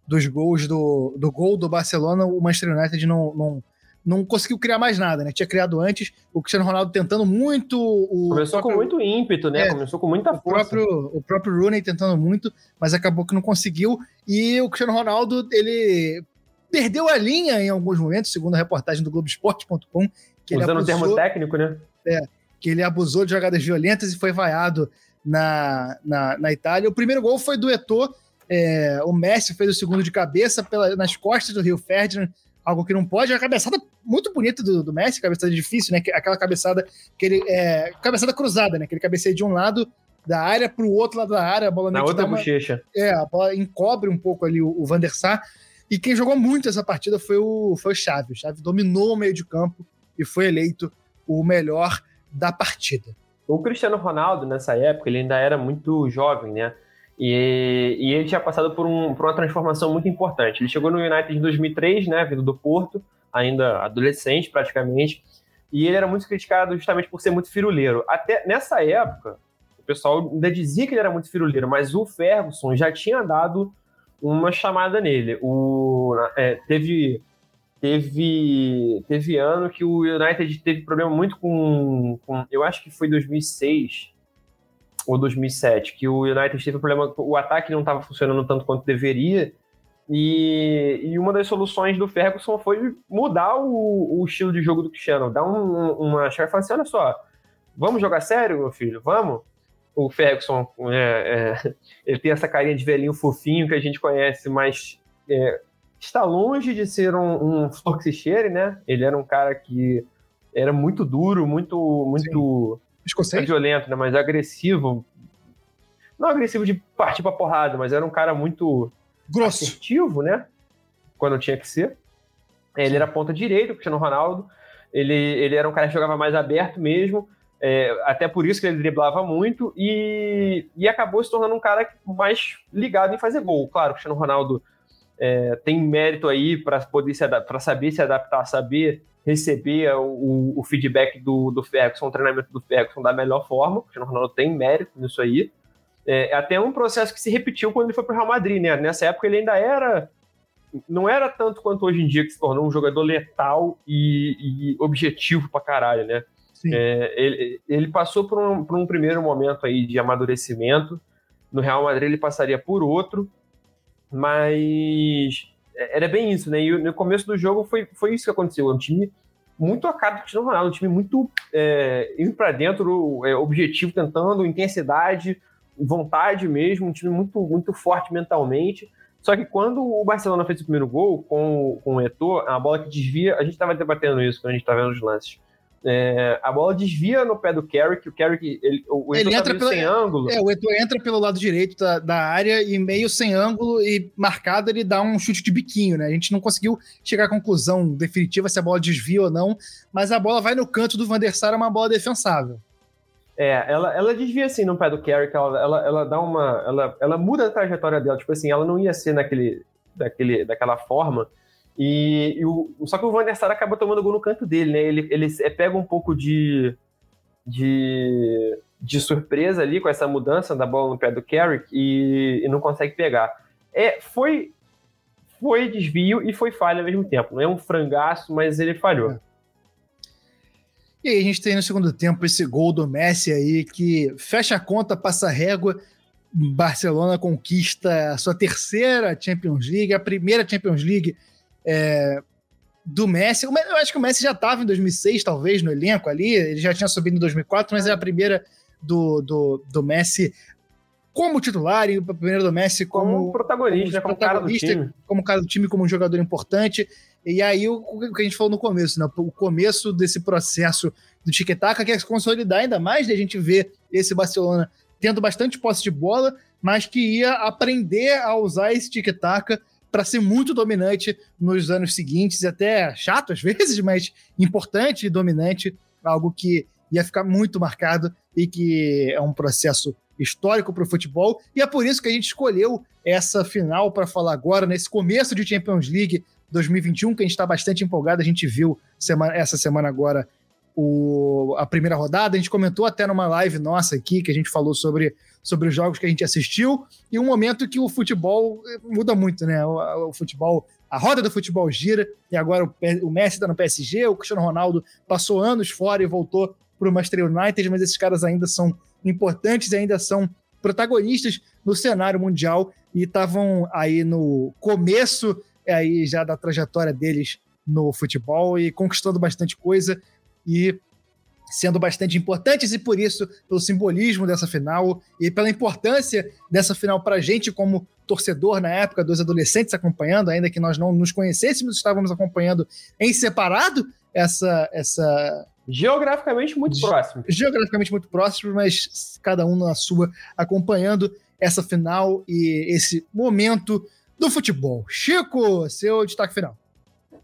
dos gols do, do gol do Barcelona, o Manchester United não, não, não conseguiu criar mais nada, né? Tinha criado antes, o Cristiano Ronaldo tentando muito. O Começou próprio, com muito ímpeto, né? É, Começou com muita força. O próprio, o próprio Rooney tentando muito, mas acabou que não conseguiu. E o Cristiano Ronaldo, ele perdeu a linha em alguns momentos, segundo a reportagem do Globoesporte.com. Usando o termo técnico, né? É, que ele abusou de jogadas violentas e foi vaiado na, na, na Itália. O primeiro gol foi do Eto'o, é, o Messi fez o segundo de cabeça pela, nas costas do Rio Ferdinand, algo que não pode. A cabeçada muito bonita do, do Messi, cabeçada difícil, né? Aquela cabeçada que ele. É, cabeçada cruzada, né? Que ele cabeceia de um lado da área para o outro lado da área, a bola Na outra uma, bochecha. É, a bola encobre um pouco ali o, o Van der Sar. E quem jogou muito essa partida foi o, foi o Xavi. O Xavi dominou o meio de campo e foi eleito o melhor da partida. O Cristiano Ronaldo, nessa época, ele ainda era muito jovem, né? E, e, ele tinha passado por, um, por, uma transformação muito importante. Ele chegou no United em 2003, né, vindo do Porto, ainda adolescente praticamente, e ele era muito criticado justamente por ser muito firuleiro. Até nessa época, o pessoal ainda dizia que ele era muito firuleiro, mas o Ferguson já tinha dado uma chamada nele. O, é, teve, teve, teve ano que o United teve problema muito com, com eu acho que foi 2006 ou 2007, que o United teve um problema, o ataque não estava funcionando tanto quanto deveria, e, e, uma das soluções do Ferguson foi mudar o, o estilo de jogo do Cristiano, dar um, uma chave e falar assim, olha só, vamos jogar sério, meu filho, vamos? O Ferguson, é, é, ele tem essa carinha de velhinho fofinho que a gente conhece, mas é, está longe de ser um, um né? Ele era um cara que era muito duro, muito, muito Escocês? É violento, né? Mas agressivo. Não agressivo de partir pra porrada, mas era um cara muito grosso. assertivo, né? Quando tinha que ser. Ele era ponta direita, o Cristiano Ronaldo. Ele, ele era um cara que jogava mais aberto mesmo. É, até por isso que ele driblava muito e, e acabou se tornando um cara mais ligado em fazer gol. Claro, o Cristiano Ronaldo é, tem mérito aí para poder se para saber se adaptar, saber receber o, o feedback do, do Ferguson, o treinamento do Ferguson da melhor forma. O Cristiano Ronaldo tem mérito nisso aí. É, é até um processo que se repetiu quando ele foi para o Real Madrid, né? Nessa época ele ainda era. Não era tanto quanto hoje em dia que se tornou um jogador letal e, e objetivo pra caralho, né? É, ele, ele, passou por um, por um primeiro momento aí de amadurecimento. No Real Madrid ele passaria por outro, mas era bem isso, né? E no começo do jogo foi, foi isso que aconteceu. Um time muito a cara do Cristiano Ronaldo, um time muito é, indo para dentro, é, objetivo, tentando, intensidade, vontade mesmo, um time muito, muito forte mentalmente. Só que quando o Barcelona fez o primeiro gol com, com o Eto'o, a bola que desvia, a gente estava debatendo isso quando a gente estava vendo os lances. É, a bola desvia no pé do Carrick, o Carrick, ele, o ele tá entra pelo, sem ângulo. É, o Eto entra pelo lado direito da, da, área e meio sem ângulo e marcado ele dá um chute de biquinho, né? A gente não conseguiu chegar à conclusão definitiva se a bola desvia ou não, mas a bola vai no canto do Van der Sar, é uma bola defensável. É, ela, ela desvia assim no pé do Carrick, ela, ela, ela dá uma. Ela, ela muda a trajetória dela, tipo assim, ela não ia ser naquele, daquele, daquela forma e, e o, só que o Van der Sar acaba tomando gol no canto dele, né? Ele, ele é, pega um pouco de, de, de surpresa ali com essa mudança da bola no pé do Carrick e, e não consegue pegar. É, foi, foi desvio e foi falha ao mesmo tempo. Não é um frangaço, mas ele falhou. É. E aí a gente tem no segundo tempo esse gol do Messi aí que fecha a conta, passa a régua. Barcelona conquista a sua terceira Champions League, a primeira Champions League é, do Messi. Eu acho que o Messi já estava em 2006, talvez, no elenco ali. Ele já tinha subido em 2004, mas é a primeira do, do, do Messi como titular e a primeira do Messi como, como protagonista, como, protagonista, como, cara do time. como cara do time, como um jogador importante. E aí o, o que a gente falou no começo, né? O começo desse processo do tic-tac que é se consolidar ainda mais, de a gente ver esse Barcelona tendo bastante posse de bola, mas que ia aprender a usar esse tic-tac para ser muito dominante nos anos seguintes, e até chato às vezes, mas importante e dominante, algo que ia ficar muito marcado e que é um processo histórico para o futebol. E é por isso que a gente escolheu essa final para falar agora, nesse começo de Champions League 2021, que a gente está bastante empolgado. A gente viu semana, essa semana agora o, a primeira rodada. A gente comentou até numa live nossa aqui, que a gente falou sobre, sobre os jogos que a gente assistiu, e um momento que o futebol eh, muda muito, né? O, o futebol, a roda do futebol gira, e agora o, o Messi está no PSG, o Cristiano Ronaldo passou anos fora e voltou para o Manchester United, mas esses caras ainda são importantes e ainda são protagonistas no cenário mundial e estavam aí no começo aí já da trajetória deles no futebol e conquistando bastante coisa e sendo bastante importantes e por isso pelo simbolismo dessa final e pela importância dessa final para a gente como torcedor na época dos adolescentes acompanhando, ainda que nós não nos conhecêssemos, estávamos acompanhando em separado essa essa geograficamente muito próximo. Geograficamente muito próximo, mas cada um na sua acompanhando essa final e esse momento do futebol. Chico, seu destaque final.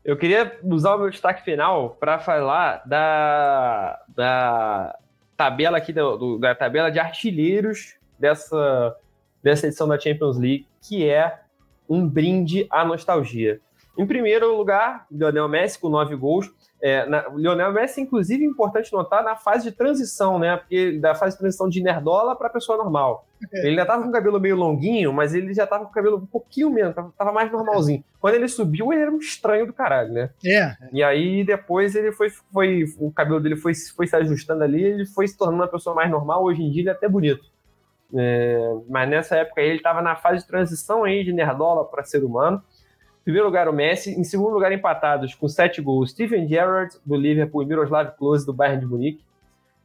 Eu queria usar o meu destaque final para falar da, da tabela aqui, do, da tabela de artilheiros dessa, dessa edição da Champions League, que é um brinde à nostalgia. Em primeiro lugar, Lionel Messi com nove gols. É, na, Lionel Messi, inclusive, é importante notar na fase de transição, né? Porque da fase de transição de nerdola para pessoa normal. É. Ele ainda tava com o cabelo meio longuinho, mas ele já tava com o cabelo um pouquinho menos, tava, tava mais normalzinho. Quando ele subiu, ele era um estranho do caralho, né? É. E aí depois ele foi, foi o cabelo dele foi, foi se ajustando ali, ele foi se tornando uma pessoa mais normal. Hoje em dia ele é até bonito. É, mas nessa época ele estava na fase de transição aí de nerdola para ser humano. Em primeiro lugar, o Messi. Em segundo lugar, empatados com sete gols, Steven Gerrard, do Liverpool, e Miroslav Klose, do Bayern de Munique.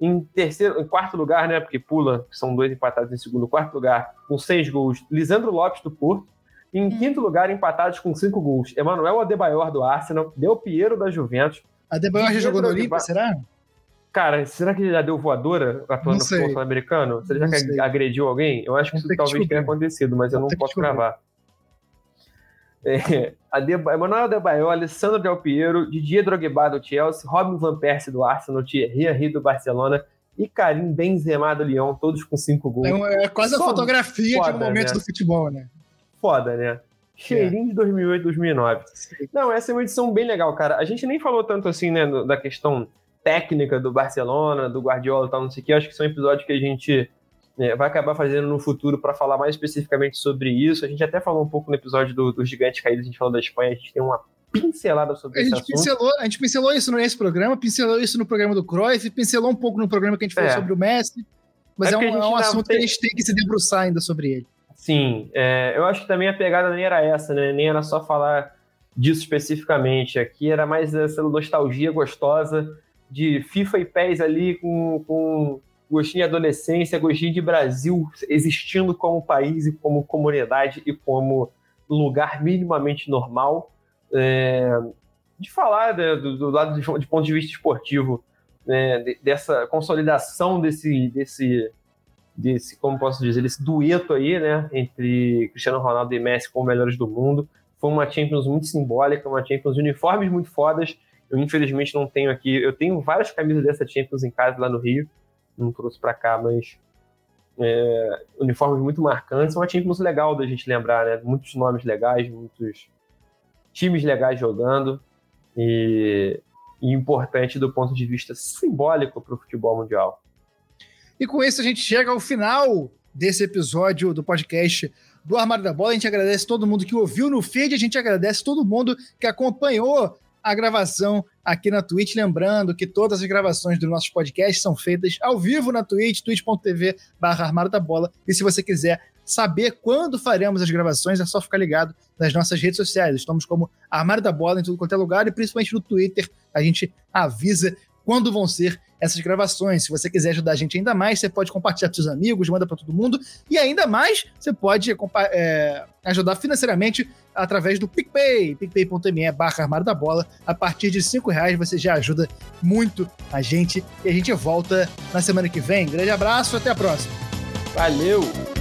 Em terceiro, em quarto lugar, né, porque pula, são dois empatados em segundo, quarto lugar, com seis gols, Lisandro Lopes, do Porto. Em hum. quinto lugar, empatados com cinco gols, Emanuel Adebayor, do Arsenal, Del Piero, da Juventus. Adebayor já jogou no Olímpia, será? Cara, será que ele já deu voadora atuando no futebol americano? Será que agrediu alguém? Eu acho que isso talvez tenha acontecido, mas eu não posso gravar. É, Emanuel Adebayor, Alessandro Del Piero, Didier Drogba do Chelsea, Robin Van Persie do Arsenal, Thierry Henry do Barcelona e Karim Benzema do Lyon, todos com cinco gols. É, é quase a fotografia foda, de um momento né? do futebol, né? Foda, né? Cheirinho é. de 2008, 2009. Não, essa é uma edição bem legal, cara. A gente nem falou tanto assim, né, da questão técnica do Barcelona, do Guardiola e tal, não sei o que. Acho que são episódios que a gente vai acabar fazendo no futuro para falar mais especificamente sobre isso. A gente até falou um pouco no episódio do, do Gigante Caído, a gente falou da Espanha, a gente tem uma pincelada sobre a gente. Pincelou, a gente pincelou isso nesse programa, pincelou isso no programa do Cruyff, pincelou um pouco no programa que a gente falou é. sobre o Messi, mas é, é um, é um assunto tem... que a gente tem que se debruçar ainda sobre ele. Sim, é, eu acho que também a pegada nem era essa, né? Nem era só falar disso especificamente. Aqui era mais essa nostalgia gostosa de FIFA e PES ali com, com gostinho de adolescência, gostinho de Brasil existindo como país e como comunidade e como lugar minimamente normal. É, de falar né, do, do, lado de, de, ponto de vista esportivo, né, de, dessa consolidação desse, desse, desse, como posso dizer, desse dueto aí, né, entre Cristiano Ronaldo e Messi como melhores do mundo. Foi uma Champions muito simbólica, uma Champions de uniformes muito fodas. Eu, infelizmente, não tenho aqui. Eu tenho várias camisas dessa Champions em casa lá no Rio não trouxe para cá, mas é, uniformes muito marcantes. Uma Champions legal da gente lembrar, né? Muitos nomes legais, muitos times legais jogando e, e importante do ponto de vista simbólico para o futebol mundial. E com isso a gente chega ao final desse episódio do podcast do Armário da Bola. A gente agradece todo mundo que ouviu no feed, a gente agradece todo mundo que acompanhou a gravação aqui na Twitch. Lembrando que todas as gravações dos nossos podcasts são feitas ao vivo na Twitch, twitch.tv Armário da Bola. E se você quiser saber quando faremos as gravações, é só ficar ligado nas nossas redes sociais. Estamos como Armário da Bola em tudo quanto é lugar e principalmente no Twitter. A gente avisa quando vão ser essas gravações. Se você quiser ajudar a gente ainda mais, você pode compartilhar com seus amigos, manda para todo mundo. E ainda mais, você pode é, ajudar financeiramente através do PicPay, picpay.me barra armário da bola. A partir de cinco reais você já ajuda muito a gente. E a gente volta na semana que vem. Grande abraço, até a próxima. Valeu!